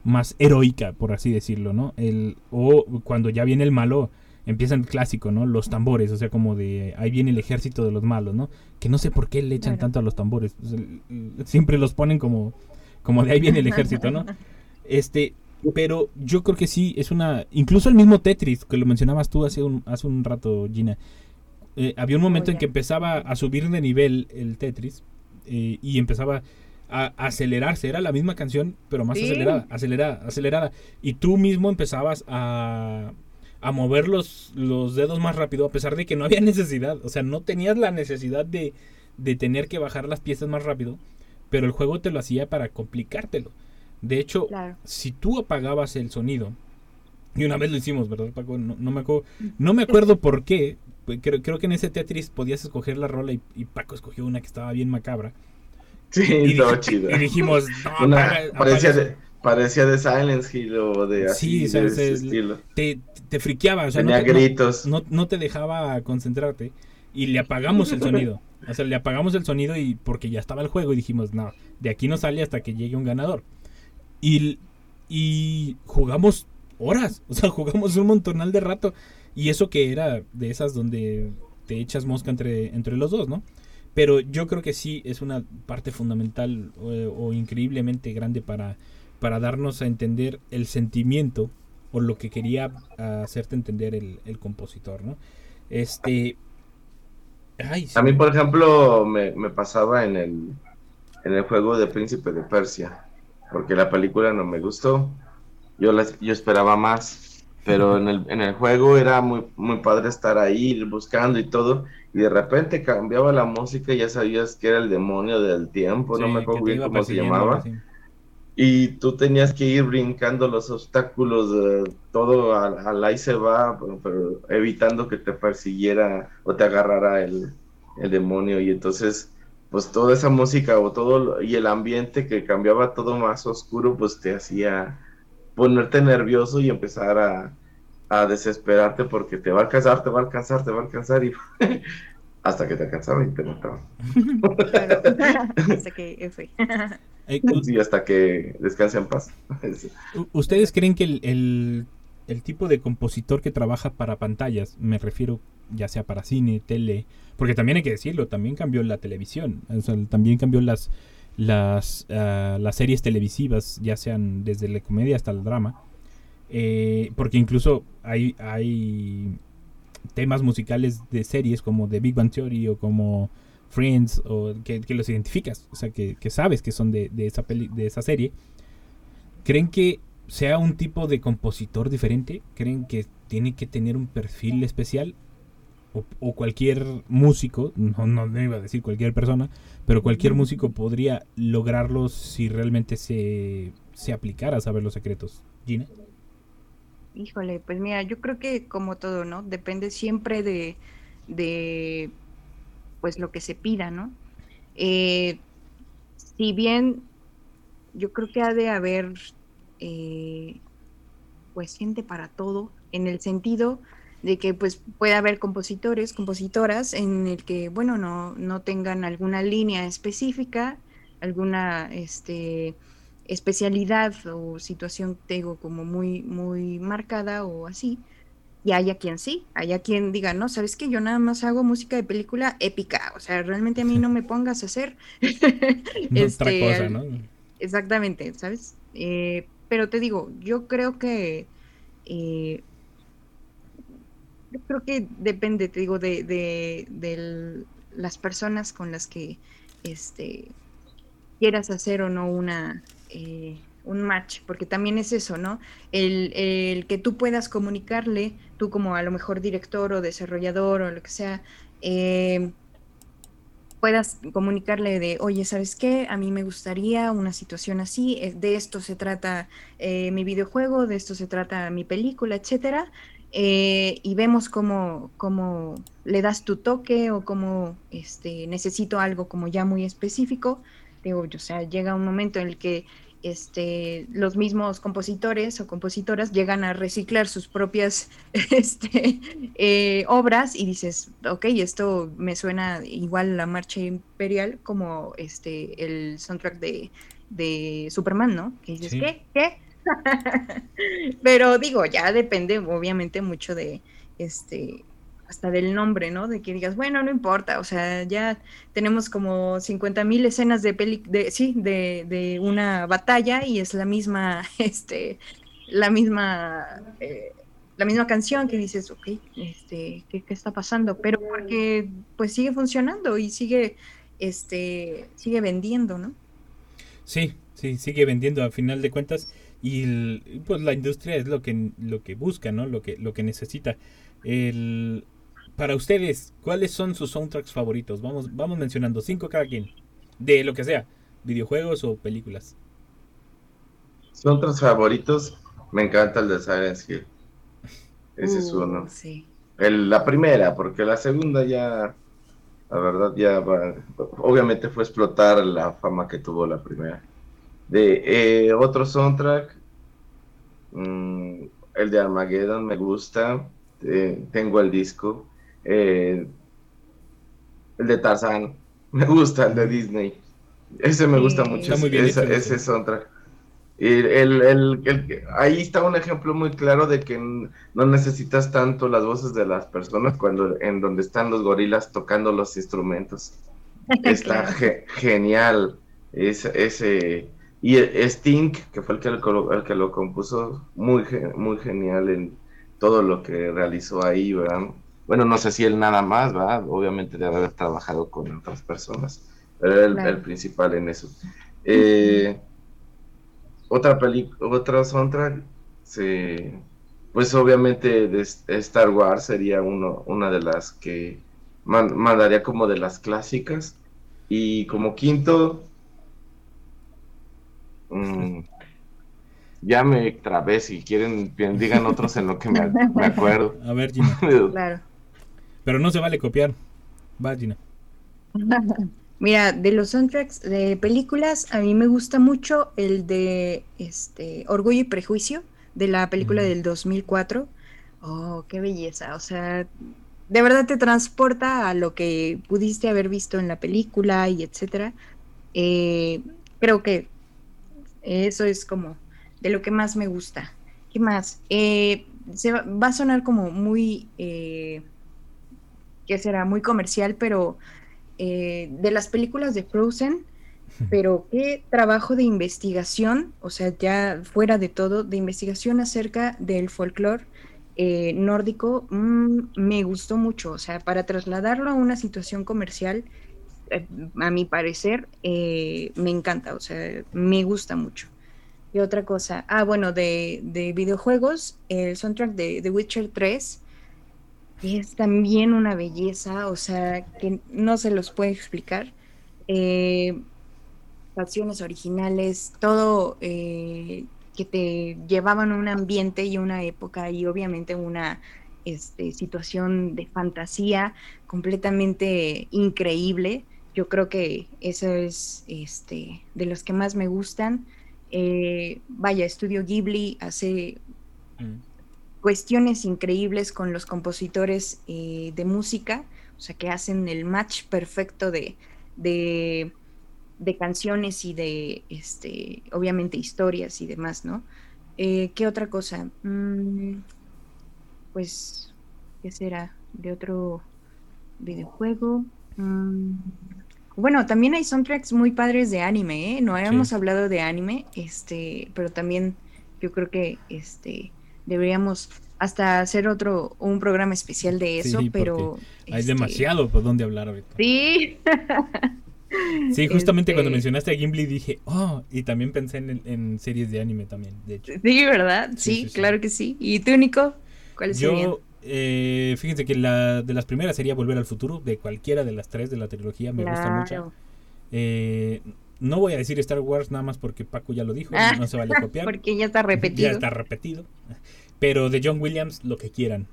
más heroica, por así decirlo, ¿no? El, o cuando ya viene el malo, empieza el clásico, ¿no? Los tambores, o sea, como de ahí viene el ejército de los malos, ¿no? Que no sé por qué le echan tanto a los tambores. Siempre los ponen como como de ahí viene el ejército, ¿no? Este, pero yo creo que sí, es una... Incluso el mismo Tetris, que lo mencionabas tú hace un, hace un rato, Gina. Eh, había un momento en que empezaba a subir de nivel el Tetris eh, y empezaba a acelerarse. Era la misma canción, pero más acelerada, acelerada, acelerada. Y tú mismo empezabas a, a mover los, los dedos más rápido, a pesar de que no había (laughs) necesidad. O sea, no tenías la necesidad de, de tener que bajar las piezas más rápido pero el juego te lo hacía para complicártelo. De hecho, si tú apagabas el sonido, y una vez lo hicimos, ¿verdad, Paco? No, me, acuerdo, no me acuerdo por qué. Pues, creo, creo, que en ese Tetris podías escoger la rola y, Paco escogió una que estaba bien macabra. Sí, y, chido. Y dijimos, (laughs) no, parecía, de, parecía de Silence Hill o de así. Sí, estilo. Te, te friqueaba, o sea, Tenía no gritos. No, no, te dejaba concentrarte y le apagamos el sonido. (laughs) O sea, le apagamos el sonido y porque ya estaba el juego y dijimos, no, de aquí no sale hasta que llegue un ganador. Y, y jugamos horas, (laughs) o sea, jugamos un montonal de rato. Y eso que era de esas donde te echas mosca entre, entre los dos, ¿no? Pero yo creo que sí es una parte fundamental o, increíblemente grande para, para darnos a entender el sentimiento o lo que quería hacerte entender el, el compositor, ¿no? Este, a mí, por ejemplo, me, pasaba en el, en el juego de Príncipe de Persia, porque la película no me gustó. Yo, yo esperaba más, pero en el, en el juego era muy, muy padre estar ahí buscando y todo, y de repente cambiaba la música y ya sabías que era el demonio del tiempo, no me acuerdo bien cómo se llamaba. Y tú tenías que ir brincando los obstáculos, todo al, al ahí se va, pero, evitando que te persiguiera o te agarrara el, el demonio. Y entonces pues toda esa música o todo y el ambiente que cambiaba todo más oscuro pues te hacía ponerte nervioso y empezar a, a desesperarte porque te va a alcanzar, te va a alcanzar, te va a alcanzar y (laughs) hasta que te alcanzaba y te. Claro. (laughs) Hasta que. Eh, u- (laughs) Sí, hasta que descanse en paz. ¿Ustedes creen que el, el- el tipo de compositor que trabaja para pantallas, me refiero ya sea para cine, tele, porque también hay que decirlo, también cambió la televisión, o sea, también cambió las, las, ah, las series televisivas, ya sean desde la comedia hasta el drama, eh, porque incluso hay, hay temas musicales de series como The Big Bang Theory o como Friends o que, que los identificas, o sea, que, que sabes que son de, de esa peli, de esa serie. ¿Creen que sea un tipo de compositor diferente? ¿Creen que tiene que tener un perfil especial? O, o cualquier músico, no, no, no iba a decir cualquier persona, pero cualquier músico podría lograrlo si realmente se, se aplicara a saber los secretos. Gina. Híjole, pues mira, yo creo que como todo, ¿no? Depende siempre de, de pues lo que se pida, ¿no? Eh, si bien yo creo que ha de haber eh, pues gente para todo, en el sentido de que pues puede haber compositores, compositoras en el que, bueno, no, no tengan alguna línea específica, alguna este especialidad o situación te digo como muy muy marcada o así y haya quien sí, haya quien diga, no, sabes que yo nada más hago música de película épica, o sea, realmente a mí no me pongas a hacer (laughs) Otra cosa, al- ¿no? Exactamente, ¿sabes? Eh, pero te digo, yo creo que eh, yo creo que depende, te digo, de, de, del- las personas con las que este quieras hacer o no una eh, un match, porque también es eso, ¿no? El, el que tú puedas comunicarle, tú como a lo mejor director o desarrollador o lo que sea, eh, puedas comunicarle de, oye, ¿sabes qué? A mí me gustaría una situación así, eh, de esto se trata mi videojuego, de esto se trata mi película, etcétera, y vemos cómo, cómo le das tu toque o cómo este, necesito algo como ya muy específico. Digo, o sea, llega un momento en el que este, los mismos compositores o compositoras llegan a reciclar sus propias (laughs) este, eh, obras y dices, ok, esto me suena igual la marcha imperial como este, el soundtrack de, de Superman, ¿no? Que dices, Sí. ¿qué? ¿Qué? (laughs) Pero digo, ya depende obviamente mucho de este hasta del nombre, ¿no? De que digas, bueno, no importa, o sea, ya tenemos como 50 mil escenas de peli, de, sí, de, de una batalla y es la misma, (laughs) este, la misma, eh, la misma canción que dices, ok, este, ¿qué, qué está pasando? Pero porque pues sigue funcionando y sigue, este, sigue vendiendo, ¿no? Sí, sí, sigue vendiendo a final de cuentas y pues la industria es lo que lo que busca, ¿no? Lo que lo que necesita. El para ustedes, ¿cuáles son sus soundtracks favoritos? Vamos vamos mencionando cinco cada quien de lo que sea, videojuegos o películas. Son otros favoritos. Me encanta el de Silent Hill. Ese es Uh, uno. Sí. El- la primera, porque la segunda ya, la verdad, ya va- obviamente fue explotar la fama que tuvo la primera. De eh, otro soundtrack, mm, el de Armageddon me gusta, eh, tengo el disco. Eh, el de Tarzan, (laughs) me gusta, el de Disney. Ese me gusta Sí. mucho, Está muy bien esa- hecho, ese sí. soundtrack. Y el- el- el- ahí está un ejemplo muy claro de que no necesitas tanto las voces de las personas cuando en donde están los gorilas tocando los instrumentos. (laughs) Está Claro. ge- genial ese, ese y e- Sting, que fue el que, lo, el que lo compuso, muy, ge- muy genial en todo lo que realizó ahí, ¿verdad? Bueno, no sé si él nada más, ¿verdad? Obviamente debe haber trabajado con otras personas, pero era el, Claro. el principal en eso. Eh, otra película, otra soundtrack, sí, pues obviamente de Star Wars sería uno, una de las que man- mandaría como de las clásicas. Y como quinto, mm, ya me trabé, si quieren, bien, digan otros en lo que me, me (laughs) acuerdo. A ver, Gina. (laughs) Claro. Pero no se vale copiar. Va, Gina. (laughs) Mira, de los soundtracks de películas, a mí me gusta mucho el de este Orgullo y Prejuicio, de la película del 2004. Oh, qué belleza. O sea, de verdad te transporta a lo que pudiste haber visto en la película y etcétera. Eh, creo que eso es como de lo que más me gusta. ¿Qué más? Eh, se va, va a sonar como muy, eh, ¿qué será? Muy comercial, pero eh, de las películas de Frozen, (laughs) pero qué trabajo de investigación, o sea, ya fuera de todo, de investigación acerca del folclore eh, nórdico, mm, me gustó mucho, o sea, para trasladarlo a una situación comercial, eh, a mi parecer, eh, me encanta, o sea, me gusta mucho. Y otra cosa, ah, bueno, de, de videojuegos, el soundtrack de The Witcher 3 es también una belleza, o sea, que no se los puede explicar. Eh, originales, todo eh, que te llevaban a un ambiente y una época y obviamente una este, situación de fantasía completamente increíble. Yo creo que eso es este, de los que más me gustan. Eh, vaya, Estudio Ghibli hace cuestiones increíbles con los compositores eh, de música, o sea, que hacen el match perfecto de, de, de canciones y de, este, obviamente, historias y demás, ¿no? Eh, ¿Qué otra cosa? Mm, pues, ¿qué será? De otro videojuego. Mm, bueno, también hay soundtracks muy padres de anime, ¿eh? No habíamos hablado de anime, este, pero también yo creo que este deberíamos hasta hacer otro un programa especial de eso, Sí, pero Hay este, demasiado por donde hablar ahorita. Sí. Sí, justamente cuando Este, mencionaste a Gimli dije, oh, y también pensé en, en series de anime también, de hecho. Sí, ¿verdad? Sí, Sí, sí, sí. claro que sí. ¿Y tú, Nico? ¿Cuáles serían? Yo, eh, fíjense que la de las primeras sería Volver al Futuro, de cualquiera de las tres de la trilogía, me gusta mucho. Claro. Eh, no voy a decir Star Wars nada más porque Paco ya lo dijo, Ah, no se vale (laughs) copiar. Porque ya está repetido. Ya está repetido. Pero de John Williams, lo que quieran.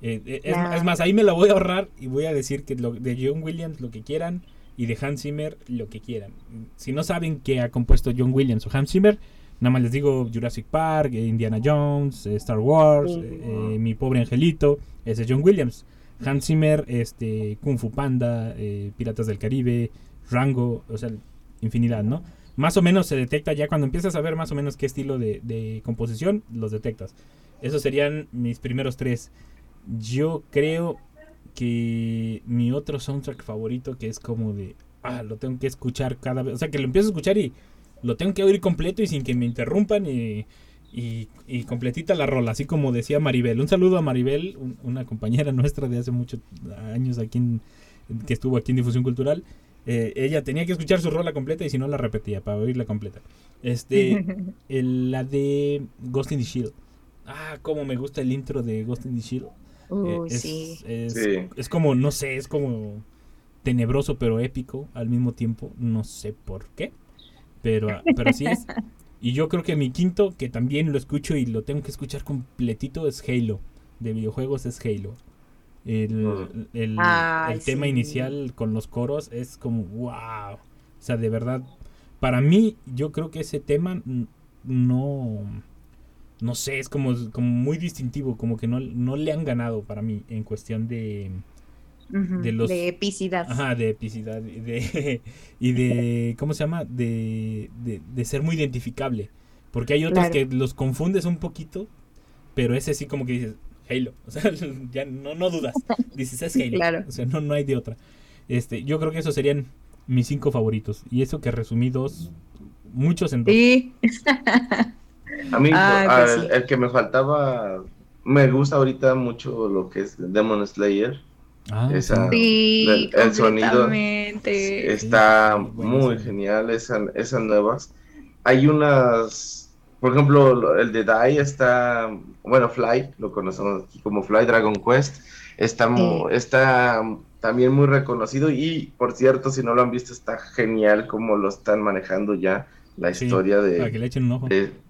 Eh, eh, es, más, ahí me la voy a ahorrar y voy a decir que lo, de John Williams, lo que quieran. Y de Hans Zimmer, lo que quieran. Si no saben qué ha compuesto John Williams o Hans Zimmer, nada más les digo Jurassic Park, eh, Indiana Jones, Star Wars, Sí. eh, Mi Pobre Angelito. Ese es John Williams. Hans Zimmer, este, Kung Fu Panda, eh, Piratas del Caribe, Rango, o sea, infinidad, ¿no? Más o menos se detecta ya cuando empiezas a ver más o menos qué estilo de, composición, los detectas. Esos serían mis primeros tres. Yo creo que mi otro soundtrack favorito, que es como de, ah, lo tengo que escuchar cada vez, o sea, que lo empiezo a escuchar y lo tengo que oír completo y sin que me interrumpan y, completita la rola, así como decía Maribel. Un saludo a Maribel, un- una compañera (laughs) nuestra de hace muchos años aquí en, que estuvo aquí en Difusión Cultural. Eh, ella tenía que escuchar su rola completa y si no la repetía para oírla completa. Este, (laughs) el- la de Ghost in the Shield. Ah, cómo me gusta el intro de Ghost in the Shield. Eh, es, sí. es- Sí. es como, no sé, es como tenebroso pero épico al mismo tiempo. No sé por qué, pero, pero así es. (laughs) Y yo creo que mi quinto, que también lo escucho y lo tengo que escuchar completito, es Halo. De videojuegos es Halo. El, el- Ay, el tema sí. inicial con los coros es como wow. O sea, de verdad, para mí, yo creo que ese tema no. No sé, es como, como muy distintivo, como que no, no le han ganado para mí en cuestión de, de los- de epicidad. Ajá, de epicidad y de, (laughs) y de ¿cómo se llama? De, de, de ser muy identificable. Porque hay otros Claro. que los confundes un poquito, pero ese sí como que dices, Halo. O sea, (laughs) ya no, no dudas. Dices, es Halo. Claro. O sea, no, no hay de otra. Este, yo creo que esos serían mis cinco favoritos. Y eso que resumí dos, muchos en dos. Sí. A mí, Ay, ah, pues el, sí. el que me faltaba, me gusta ahorita mucho lo que es Demon Slayer. Ah, Esa- Sí, el, el sonido está Sí, muy genial, esa- esas nuevas. Hay unas, por ejemplo, lo- el de Dai está, bueno, Fly, lo conocemos aquí como Fly Dragon Quest, está, mu- está también muy reconocido y, por cierto, si no lo han visto, está genial como lo están manejando ya la Sí, historia de, para que le echen un ojo. de-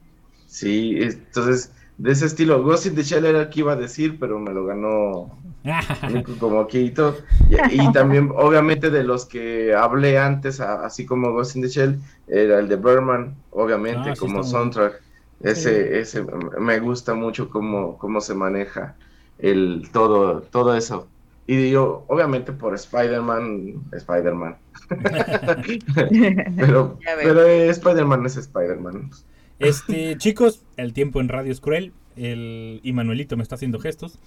sí, entonces de ese estilo, Ghost in the Shell era el que iba a decir, pero me lo ganó (laughs) como Quito. Y, y (laughs) también, obviamente, de los que hablé antes, a- así como Ghost in the Shell, era el de Berman, obviamente, Ah, sí, como soundtrack. Ese, ese me gusta mucho cómo, cómo se maneja el todo, todo eso. Y yo, obviamente, por Spider-Man, Spider-Man. (laughs) pero pero Spider-Man es Spider-Man. Este, chicos, el tiempo en radio es cruel. El... Y Manuelito me está haciendo gestos.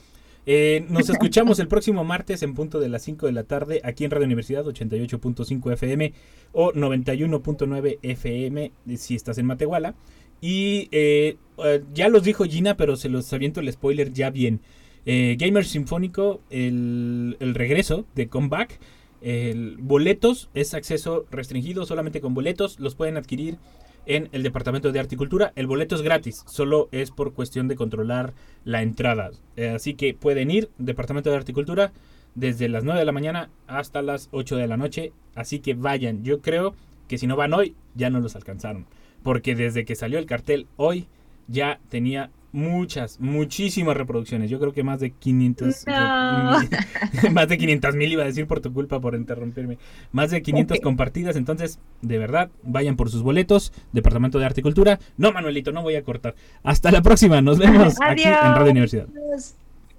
Eh, nos escuchamos el próximo martes en punto de las 5 de la tarde aquí en Radio Universidad 88.5 FM o 91.9 FM si estás en Matehuala. Y eh, eh, ya los dijo Gina, pero se los aviento el spoiler ya bien. Eh, Gamer Sinfónico, el, el regreso de Comeback. El boletos es acceso restringido solamente con boletos. Los pueden adquirir en el Departamento de Arte y Cultura. El boleto es gratis, solo es por cuestión de controlar la entrada. Eh, así que pueden ir, Departamento de Arte y Cultura, desde las 9 de la mañana hasta las 8 de la noche. Así que vayan. Yo creo que si no van hoy, ya no los alcanzaron. Porque desde que salió el cartel hoy, ya tenía muchas, muchísimas reproducciones. Yo creo que más de 500. No. (laughs) más de 500 mil iba a decir por tu culpa, por interrumpirme. Más de 500 Ok. compartidas. Entonces, de verdad, vayan por sus boletos. Departamento de Arte y Cultura. No, Manuelito, no voy a cortar. Hasta la próxima. Nos (laughs) vemos aquí en. Radio Universidad.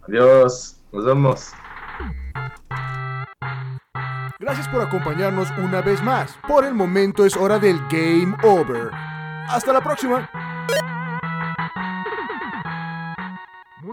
Adiós, nos vemos. Gracias por acompañarnos una vez más. Por el momento es hora del Game Over. Hasta la próxima.